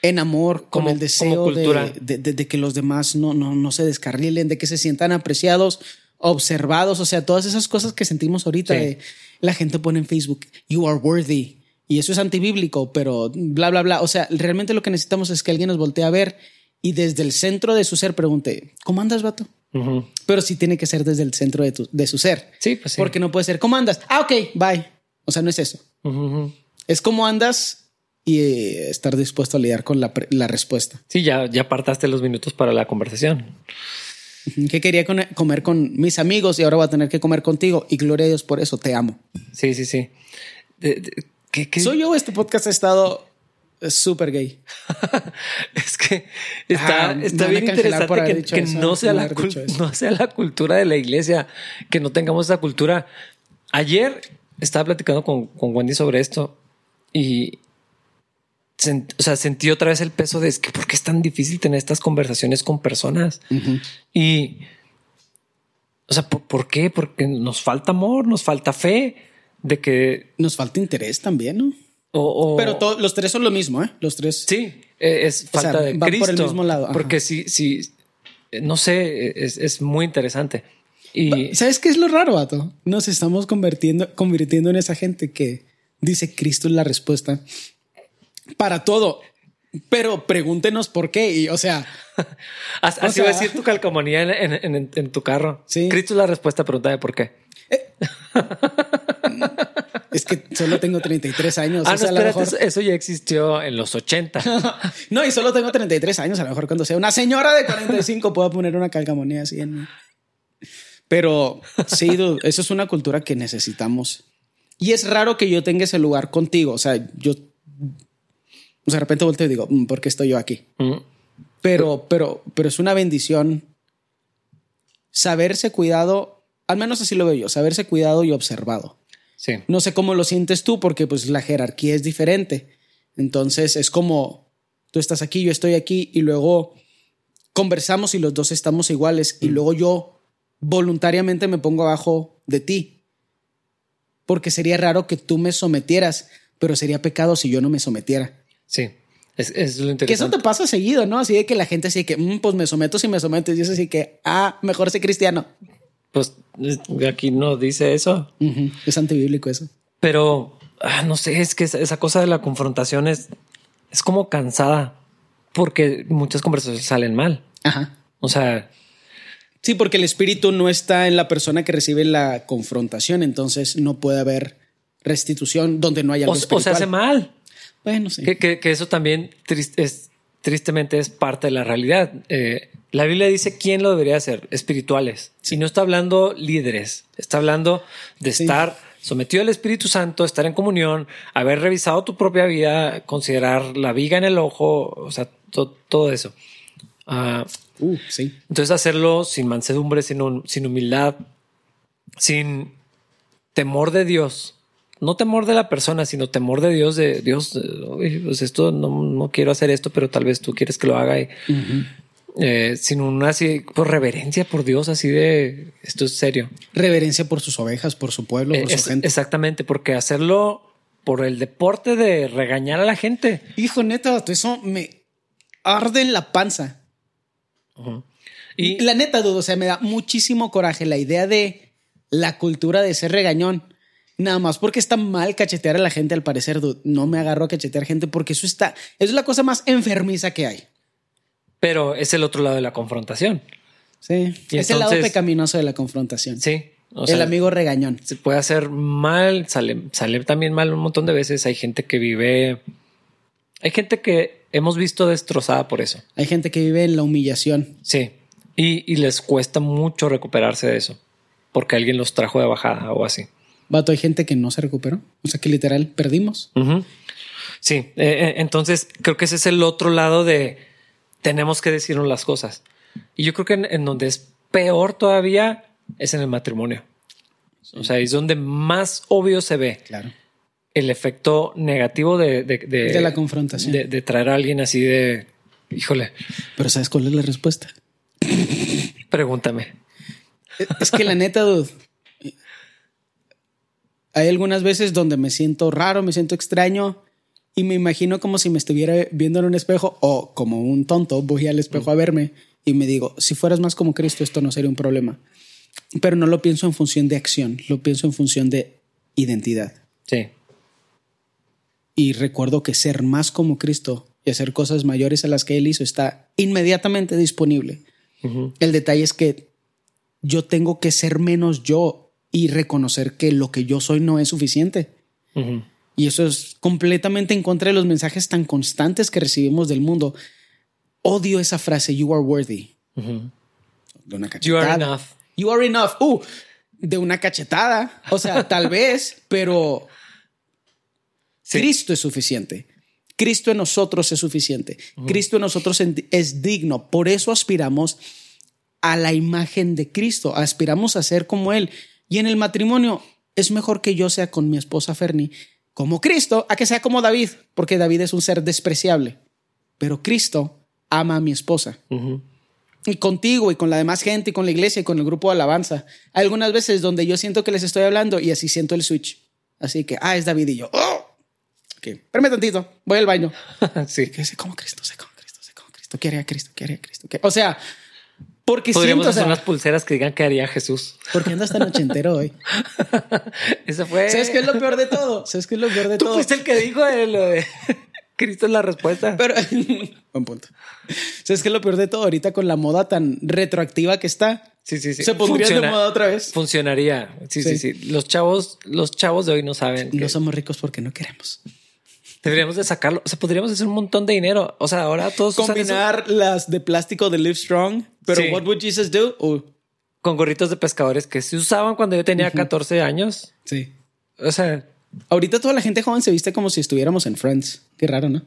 En amor, como, con el deseo de, que los demás no, no, no se descarrilen, de que se sientan apreciados, observados, o sea, todas esas cosas que sentimos ahorita. la gente pone en Facebook, you are worthy, y eso es antibíblico, pero bla, bla, bla. O sea, realmente lo que necesitamos es que alguien nos voltee a ver y desde el centro de su ser pregunte, ¿cómo andas, vato? Pero sí tiene que ser desde el centro de, tu, de su ser. Sí, pues sí. Porque no puede ser, ¿cómo andas? Ah, ok, bye. O sea, no es eso. Es cómo andas y eh, estar dispuesto a lidiar con la, la, respuesta. Sí, ya, ya apartaste los minutos para la conversación. Que quería comer con mis amigos y ahora voy a tener que comer contigo. Y gloria a Dios por eso, te amo. Sí, sí, sí. ¿Qué, Soy yo, este podcast ha estado súper gay. es que está, ah, está bien interesante que, no, sea la no sea la cultura de la iglesia, que no tengamos esa cultura. Ayer estaba platicando con, con Wendy sobre esto y, o sea, sentí otra vez el peso de es que por qué es tan difícil tener estas conversaciones con personas y, o sea, ¿por, qué? Porque nos falta amor, nos falta fe, de que nos falta interés también, ¿no? Pero los tres son lo mismo, ¿eh? Los tres. Sí, e, es falta de Cristo. por el mismo lado. Porque sí, sí, no sé, es, es muy interesante. Y ¿sabes qué es lo raro, Vato? Nos estamos convirtiendo, convirtiendo en esa gente que dice Cristo es la respuesta para todo. Pero pregúntenos por qué. Y o sea, así va a decir tu calcomanía en, tu carro. Sí. Cristo es la respuesta, pregunta de por qué. Eh. es que solo tengo 33 años. Ah, no, mejor... eso ya existió en los 80. no, y solo tengo 33 años. A lo mejor cuando sea una señora de 45 puedo poner una calcamonía así en Pero sí, eso es una cultura que necesitamos. Y es raro que yo tenga ese lugar contigo. O sea, yo o sea, de repente volteo y digo, mm, ¿por qué estoy yo aquí? Mm. Pero, pero, pero es una bendición saberse cuidado, al menos así lo veo yo, saberse cuidado y observado. Sí. No sé cómo lo sientes tú, porque pues la jerarquía es diferente. Entonces es como tú estás aquí, yo estoy aquí, y luego conversamos y los dos estamos iguales, y mm. luego yo voluntariamente me pongo abajo de ti. Porque sería raro que tú me sometieras, pero sería pecado si yo no me sometiera. Sí. Es, lo interesante. Que eso te pasa seguido, ¿no? Así de que la gente así que, mm, pues me someto si me someto. Y eso así que, ah, mejor ser cristiano. Pues aquí no dice eso. Es antibíblico eso. Pero, ah, no sé, es que esa, cosa de la confrontación es, es como cansada porque muchas conversaciones salen mal. Ajá. O sea. Sí, porque el espíritu no está en la persona que recibe la confrontación, entonces no puede haber restitución donde no haya algo o, o se hace mal. Bueno, sí. Que, eso también es, tristemente es parte de la realidad. Eh, la Biblia dice quién lo debería hacer, espirituales. Si no está hablando líderes, está hablando de estar sometido al Espíritu Santo, estar en comunión, haber revisado tu propia vida, considerar la viga en el ojo, o sea, todo eso. Ah, uh, sí. Entonces hacerlo sin mansedumbre, sin, sin humildad, sin temor de Dios no temor de la persona, sino temor de Dios, de Dios, pues esto no, quiero hacer esto, pero tal vez tú quieres que lo haga y eh, sin una así pues, reverencia por Dios, así de esto es serio. Reverencia por sus ovejas, por su pueblo, por su gente. Exactamente, porque hacerlo por el deporte de regañar a la gente. Hijo, neta, eso me arde en la panza. Y la neta, dudo, o sea, me da muchísimo coraje la idea de la cultura de ser regañón Nada más porque está mal cachetear a la gente, al parecer, no me agarro a cachetear gente porque eso está, es la cosa más enfermiza que hay. Pero es el otro lado de la confrontación. Sí, es el lado pecaminoso de la confrontación. Sí. el amigo regañón. Se puede hacer mal, sale, sale también mal un montón de veces. Hay gente que vive, hay gente que hemos visto destrozada por eso. Hay gente que vive en la humillación. Sí. Y, y les cuesta mucho recuperarse de eso porque alguien los trajo de bajada o así. Vato, hay gente que no se recuperó. O sea, que literal perdimos. Sí, eh, eh, entonces creo que ese es el otro lado de tenemos que decirnos las cosas. Y yo creo que en, donde es peor todavía es en el matrimonio. O sea, es donde más obvio se ve. Claro. El efecto negativo de, de, la confrontación. De, traer a alguien así de, híjole. Pero ¿sabes cuál es la respuesta? Pregúntame. Es que la neta, dude, hay algunas veces donde me siento raro, me siento extraño y me imagino como si me estuviera viendo en un espejo o como un tonto voy al espejo a verme y me digo, si fueras más como Cristo esto no sería un problema. Pero no lo pienso en función de acción, lo pienso en función de identidad. Sí. y recuerdo que ser más como Cristo y hacer cosas mayores a las que Él hizo está inmediatamente disponible. El detalle es que yo tengo que ser menos yo y reconocer que lo que yo soy no es suficiente. Y eso es completamente en contra de los mensajes tan constantes que recibimos del mundo. Odio esa frase, you are worthy. De una cachetada. You are enough. You are enough. Uh, de una cachetada. O sea, tal vez, pero Cristo es suficiente. Cristo en nosotros es suficiente. Cristo en nosotros es digno. Por eso aspiramos a la imagen de Cristo. Aspiramos a ser como Él. Y en el matrimonio es mejor que yo sea con mi esposa Fernie como Cristo a que sea como David, porque David es un ser despreciable. Pero Cristo ama a mi esposa. Y contigo y con la demás gente y con la iglesia y con el grupo de alabanza. Hay algunas veces donde yo siento que les estoy hablando y así siento el switch. Así que, ah, es David y yo. Oh, ok, espérame tantito, voy al baño. sí. Que sé como Cristo, sé como Cristo, sé como Cristo. ¿Qué haría Cristo? ¿Qué haría Cristo? O sea, porque Podríamos hacer unas pulseras que digan que haría Jesús. Porque andas tan ochentero hoy. Eso fue. ¿Sabes qué es lo peor de todo? ¿Sabes qué es lo peor de Tú todo? fuiste el que dijo lo de Cristo es la respuesta. Pero, buen punto. ¿Sabes qué es lo peor de todo? Ahorita con la moda tan retroactiva que está. Sí, sí, sí. Se pondría de moda otra vez. Funcionaría. Sí, sí, sí, Los chavos, los chavos de hoy no saben. No somos ricos porque no queremos. Deberíamos de sacarlo. O sea, podríamos hacer un montón de dinero. O sea, ahora todos combinar las de plástico de Live Strong. Pero what would Jesus do? Con gorritos de pescadores que se usaban cuando yo tenía 14 años. Sí. O sea, ahorita toda la gente joven se viste como si estuviéramos en Friends. Qué raro, ¿no?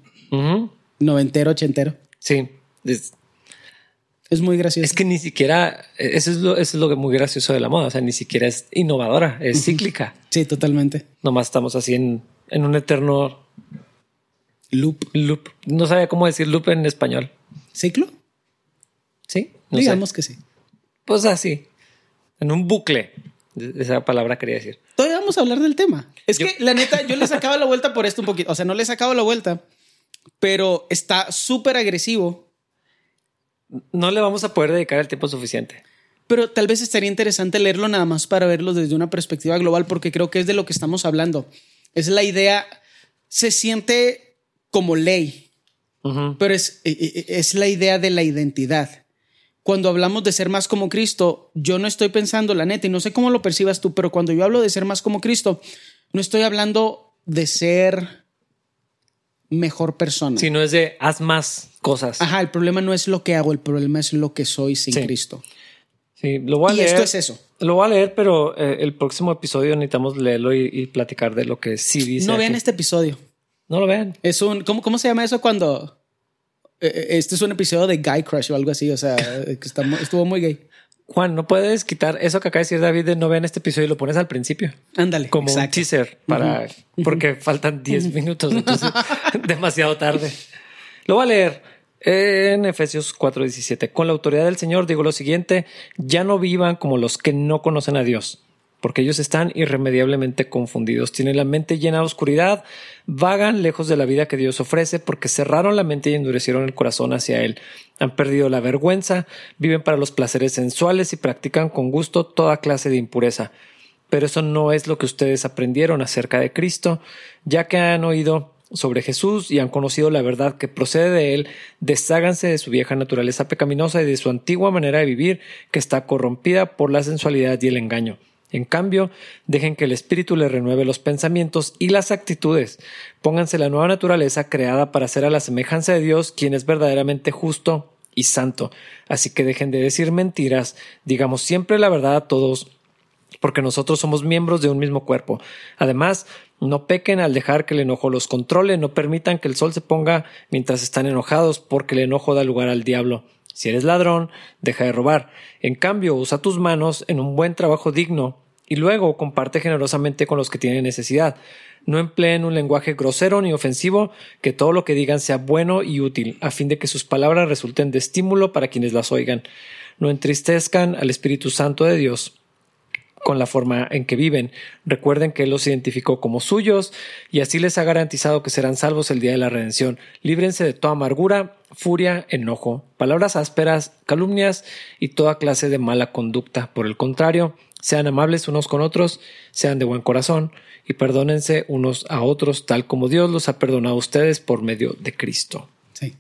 Noventero, ochentero. Sí. Es, muy gracioso. Es que ni siquiera, eso es, lo, eso es lo muy gracioso de la moda. O sea, ni siquiera es innovadora, es cíclica. Sí, totalmente. Nomás estamos así en, en un eterno Loop. Loop. No sabía cómo decir loop en español. ¿Ciclo? Sí. Digamos que sí. Pues así. En un bucle. Esa palabra quería decir. Todavía vamos a hablar del tema. Es que la neta, yo le sacaba la vuelta por esto un poquito. O sea, no le sacaba la vuelta, pero está súper agresivo. No le vamos a poder dedicar el tiempo suficiente. Pero tal vez estaría interesante leerlo nada más para verlo desde una perspectiva global, porque creo que es de lo que estamos hablando. Es la idea, se siente como ley, pero es, e, e, e, es la idea de la identidad. Cuando hablamos de ser más como Cristo, yo no estoy pensando, la neta, y no sé cómo lo percibas tú, pero cuando yo hablo de ser más como Cristo, no estoy hablando de ser mejor persona. Sino es de haz más cosas. Ajá, el problema no es lo que hago, el problema es lo que soy sin Cristo. Sí, lo voy a y leer. esto es eso. Lo voy a leer, pero eh, el próximo episodio necesitamos leerlo y, platicar de lo que sí dice. No vean este episodio. No lo vean. Es un. ¿Cómo, cómo se llama eso cuando.? Eh, eh, este es un episodio de Guy Crush o algo así. O sea, que estuvo muy gay. Juan, no puedes quitar eso que acaba de decir David de no vean este episodio y lo pones al principio. Ándale. Como un teaser para. Porque faltan 10 minutos. Entonces, demasiado tarde. Lo voy a leer. En Efesios 4:17, con la autoridad del Señor digo lo siguiente, ya no vivan como los que no conocen a Dios porque ellos están irremediablemente confundidos, tienen la mente llena de oscuridad, vagan lejos de la vida que Dios ofrece porque cerraron la mente y endurecieron el corazón hacia Él, han perdido la vergüenza, viven para los placeres sensuales y practican con gusto toda clase de impureza. Pero eso no es lo que ustedes aprendieron acerca de Cristo, ya que han oído sobre Jesús y han conocido la verdad que procede de él, desháganse de su vieja naturaleza pecaminosa y de su antigua manera de vivir que está corrompida por la sensualidad y el engaño. En cambio, dejen que el espíritu les renueve los pensamientos y las actitudes. Pónganse la nueva naturaleza creada para ser a la semejanza de Dios, quien es verdaderamente justo y santo. Así que dejen de decir mentiras, digamos siempre la verdad a todos, porque nosotros somos miembros de un mismo cuerpo. Además, no pequen al dejar que el enojo los controle, no permitan que el sol se ponga mientras están enojados, porque el enojo da lugar al diablo. Si eres ladrón, deja de robar. En cambio, usa tus manos en un buen trabajo digno y luego comparte generosamente con los que tienen necesidad. No empleen un lenguaje grosero ni ofensivo, que todo lo que digan sea bueno y útil, a fin de que sus palabras resulten de estímulo para quienes las oigan. No entristezcan al Espíritu Santo de Dios, con la forma en que viven. Recuerden que Él los identificó como suyos y así les ha garantizado que serán salvos el día de la redención. Líbrense de toda amargura, furia, enojo, palabras ásperas, calumnias y toda clase de mala conducta. Por el contrario, sean amables unos con otros, sean de buen corazón y perdónense unos a otros tal como Dios los ha perdonado a ustedes por medio de Cristo. Sí.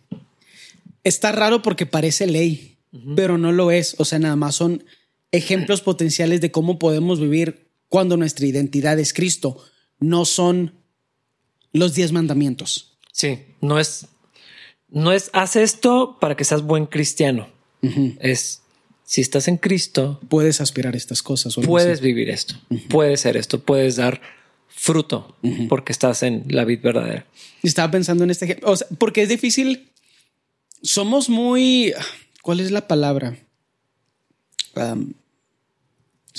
Está raro porque parece ley, pero no lo es. O sea, nada más son ejemplos potenciales de cómo podemos vivir cuando nuestra identidad es Cristo. No son los diez mandamientos. Sí, no es, no es haz esto para que seas buen cristiano. Es si estás en Cristo, puedes aspirar a estas cosas. puedes vivir esto, puedes ser esto, puedes dar fruto porque estás en la vida verdadera. Estaba pensando en este ejemplo, porque es difícil. Somos muy, ¿cuál es la palabra?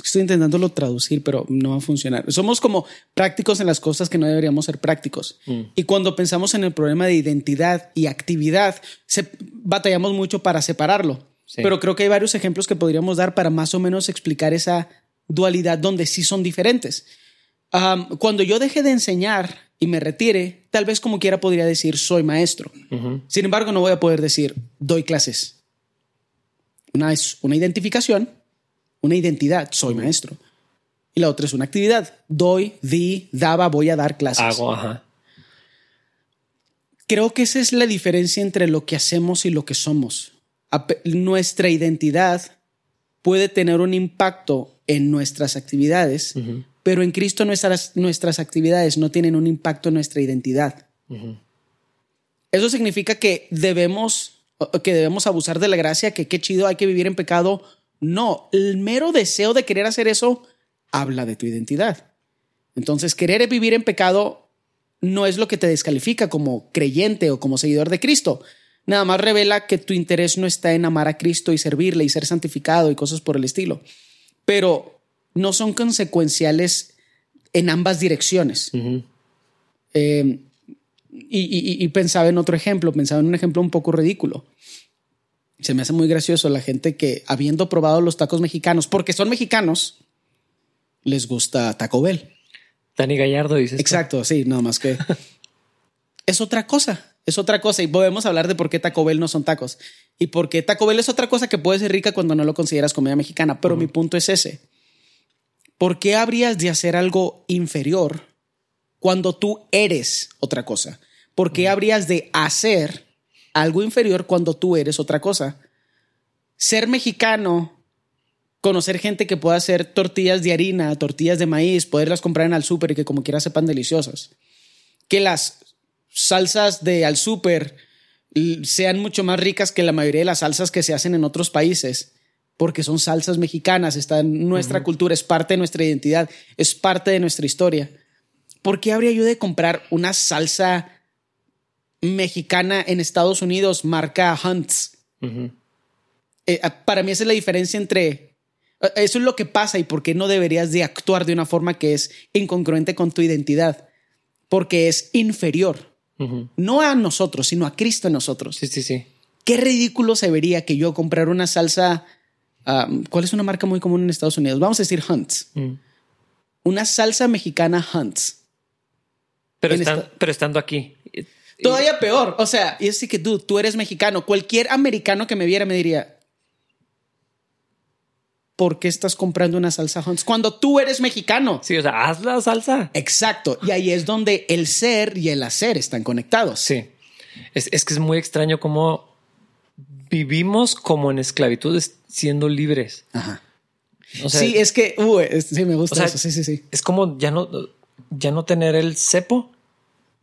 Estoy intentándolo traducir, pero no va a funcionar. Somos como prácticos en las cosas que no deberíamos ser prácticos. Mm. Y cuando pensamos en el problema de identidad y actividad, batallamos mucho para separarlo. Pero creo que hay varios ejemplos que podríamos dar para más o menos explicar esa dualidad donde sí son diferentes. cuando yo deje de enseñar y me retire, tal vez como quiera podría decir soy maestro. Sin embargo, no voy a poder decir doy clases. Una es una identificación, una identidad, soy maestro. Y la otra es una actividad, doy, di, daba, voy a dar clases. Hago, ajá. Creo que esa es la diferencia entre lo que hacemos y lo que somos. Nuestra identidad puede tener un impacto en nuestras actividades, pero en Cristo nuestras, nuestras actividades no tienen un impacto en nuestra identidad. Eso significa que debemos que debemos abusar de la gracia, que qué chido hay que vivir en pecado. No, el mero deseo de querer hacer eso habla de tu identidad. Entonces, querer vivir en pecado no es lo que te descalifica como creyente o como seguidor de Cristo. Nada más revela que tu interés no está en amar a Cristo y servirle y ser santificado y cosas por el estilo. Pero no son consecuenciales en ambas direcciones. Y, pensaba en otro ejemplo, pensaba en un ejemplo un poco ridículo. Se me hace muy gracioso la gente que, habiendo probado los tacos mexicanos, porque son mexicanos, les gusta Taco Bell. Dani Gallardo dice. Exacto, sí, nada más que. es otra cosa, es otra cosa. Y podemos hablar de por qué Taco Bell no son tacos. Y por qué Taco Bell es otra cosa que puede ser rica cuando no lo consideras comida mexicana. Pero mi punto es ese. ¿Por qué habrías de hacer algo inferior cuando tú eres otra cosa? ¿Por qué habrías de hacer algo inferior cuando tú eres otra cosa? Ser mexicano, conocer gente que pueda hacer tortillas de harina, tortillas de maíz, poderlas comprar en al súper y que como quiera sepan deliciosas. Que las salsas de al súper sean mucho más ricas que la mayoría de las salsas que se hacen en otros países, porque son salsas mexicanas, está en nuestra cultura, es parte de nuestra identidad, es parte de nuestra historia. ¿por qué habría yo de comprar una salsa mexicana en Estados Unidos marca Hunts? Eh, para mí esa es la diferencia entre... Eh, eso es lo que pasa y por qué no deberías de actuar de una forma que es incongruente con tu identidad, porque es inferior. No a nosotros, sino a Cristo en nosotros. Sí, sí, sí. Qué ridículo se vería que yo comprara una salsa. Ah, ¿Cuál es una marca muy común en Estados Unidos? Vamos a decir Hunts. Mm. Una salsa mexicana Hunts pero, pero estando aquí. Todavía peor. O sea, y es que tú, tú eres mexicano. Cualquier americano que me viera me diría, ¿por qué estás comprando una salsa Hunts cuando tú eres mexicano? Sí, o sea, haz la salsa. Exacto. Y ahí es donde el ser y el hacer están conectados. Sí. Es, que es muy extraño cómo vivimos como en esclavitud siendo libres. Ajá. sí, es que uh, sí me gusta eso. Sí, sí, sí. Es como ya no ya no tener el cepo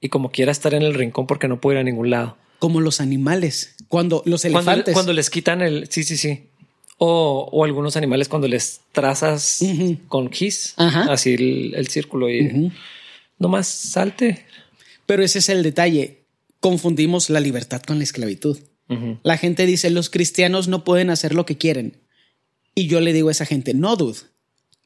y como quiera estar en el rincón porque no puede ir a ningún lado. Como los animales, cuando los elefantes. Cuando, les quitan el. Sí, sí, sí. O, o algunos animales cuando les trazas con gis, así el, círculo y nomás salte. Pero ese es el detalle. Confundimos la libertad con la esclavitud. La gente dice los cristianos no pueden hacer lo que quieren. Y yo le digo a esa gente, no, dude,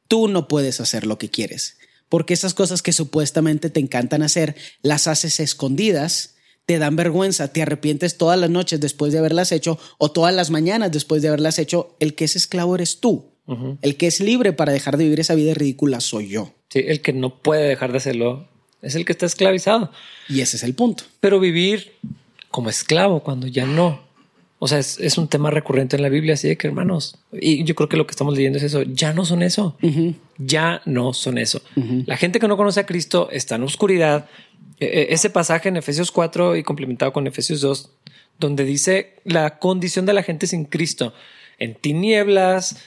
tú no puedes hacer lo que quieres porque esas cosas que supuestamente te encantan hacer, las haces escondidas, te dan vergüenza, te arrepientes todas las noches después de haberlas hecho o todas las mañanas después de haberlas hecho, el que es esclavo eres tú. El que es libre para dejar de vivir esa vida ridícula soy yo. Sí, el que no puede dejar de hacerlo es el que está esclavizado. Y ese es el punto. Pero vivir como esclavo cuando ya no. O sea, es, un tema recurrente en la Biblia, así de que hermanos, y yo creo que lo que estamos leyendo es eso, ya no son eso, ya no son eso. La gente que no conoce a Cristo está en oscuridad. E, e, ese pasaje en Efesios 4 y complementado con Efesios 2, donde dice la condición de la gente sin Cristo, en tinieblas,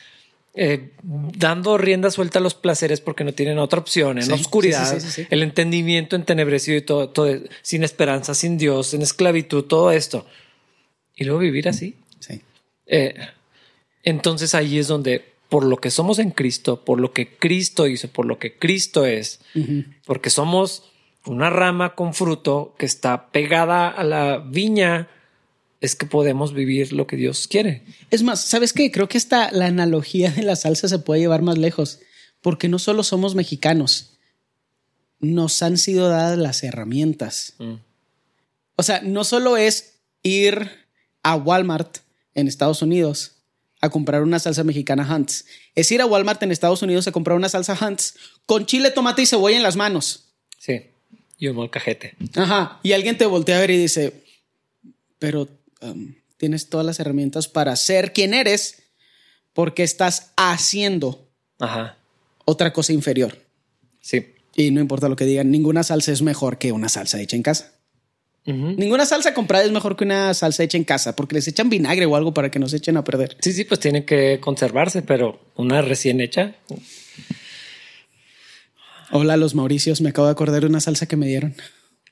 eh, dando rienda suelta a los placeres porque no tienen otra opción, en oscuridad, el entendimiento entenebrecido y todo, todo, sin esperanza, sin Dios, en esclavitud, todo esto. Y luego vivir así. Eh, entonces ahí es donde, por lo que somos en Cristo, por lo que Cristo hizo, por lo que Cristo es, porque somos una rama con fruto que está pegada a la viña, es que podemos vivir lo que Dios quiere. Es más, ¿sabes qué? Creo que esta, la analogía de la salsa se puede llevar más lejos, porque no solo somos mexicanos, nos han sido dadas las herramientas. Mm. O sea, no solo es ir a Walmart en Estados Unidos a comprar una salsa mexicana Hunts, es ir a Walmart en Estados Unidos a comprar una salsa Hunts con chile, tomate y cebolla en las manos. Sí, y un molcajete. Ajá, y alguien te voltea a ver y dice, pero Um, tienes todas las herramientas para ser quien eres porque estás haciendo otra cosa inferior. Sí. Y no importa lo que digan, ninguna salsa es mejor que una salsa hecha en casa. Ninguna salsa comprada es mejor que una salsa hecha en casa porque les echan vinagre o algo para que no se echen a perder. Sí, sí, pues tiene que conservarse, pero una recién hecha. Hola, los Mauricios. Me acabo de acordar de una salsa que me dieron.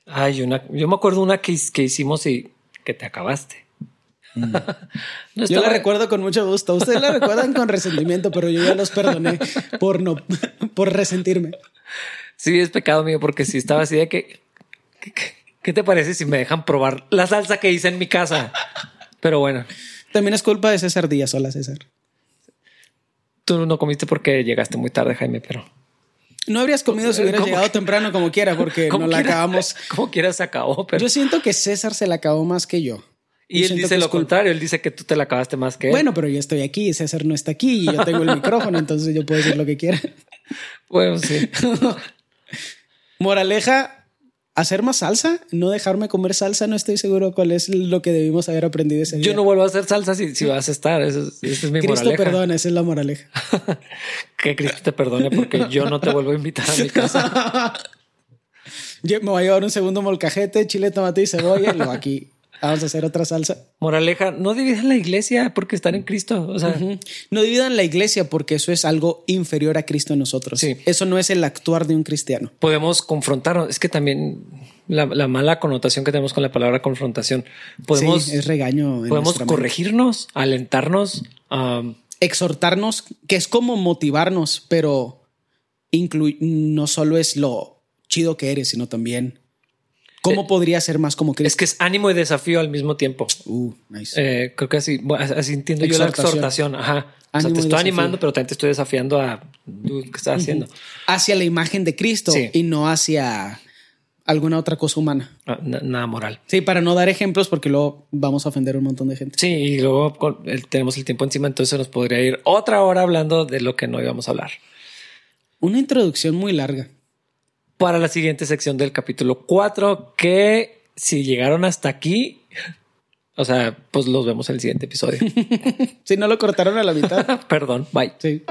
Ay, una, yo me acuerdo una que, que hicimos y que te acabaste. Mm. Yo la recuerdo con mucho gusto. Ustedes la recuerdan con resentimiento, pero yo ya los perdoné por no, por resentirme. Sí, es pecado mío, porque si estaba así de que, ¿qué te parece si me dejan probar la salsa que hice en mi casa? Pero bueno. También es culpa de César Díaz. Hola, César. Tú no comiste porque llegaste muy tarde, Jaime, pero. No habrías comido si hubieras llegado temprano como quiera, porque no la acabamos. Como quiera se acabó, pero. Yo siento que César se la acabó más que yo. Y él dice lo contrario, él dice que tú te la acabaste más que él. Bueno, pero yo estoy aquí, César no está aquí y yo tengo el micrófono, entonces yo puedo decir lo que quiera. Bueno, sí. Moraleja, hacer más salsa, no dejarme comer salsa, no estoy seguro cuál es lo que debimos haber aprendido ese día. Yo no vuelvo a hacer salsa si, si vas a estar, eso, es mi Cristo perdona, esa es la moraleja. que Cristo te perdone porque yo no te vuelvo a invitar a mi casa. me voy a llevar un segundo molcajete, chile, tomate y cebolla y lo aquí Vamos a hacer otra salsa. Moraleja, no dividan la iglesia porque están en Cristo. O sea, no dividan la iglesia porque eso es algo inferior a Cristo en nosotros. Sí. Eso no es el actuar de un cristiano. Podemos confrontarnos. Es que también la, mala connotación que tenemos con la palabra confrontación. Podemos. es regaño. podemos corregirnos, alentarnos, exhortarnos, que es como motivarnos, pero no solo es lo chido que eres, sino también ¿Cómo eh, podría ser más como Cristo? Es que es ánimo y desafío al mismo tiempo. Uh, nice. Eh, creo que así, así entiendo yo la exhortación. Ajá. O sea, te estoy animando, pero también te estoy desafiando a que estás haciendo. Hacia la imagen de Cristo y no hacia alguna otra cosa humana. Ah, nada moral. Sí, para no dar ejemplos porque luego vamos a ofender a un montón de gente. Sí, y luego tenemos el tiempo encima, entonces nos podría ir otra hora hablando de lo que no íbamos a hablar. Una introducción muy larga para la siguiente sección del capítulo 4, que si llegaron hasta aquí, o sea, pues los vemos en el siguiente episodio. si no lo cortaron a la mitad. Perdón, bye. Sí.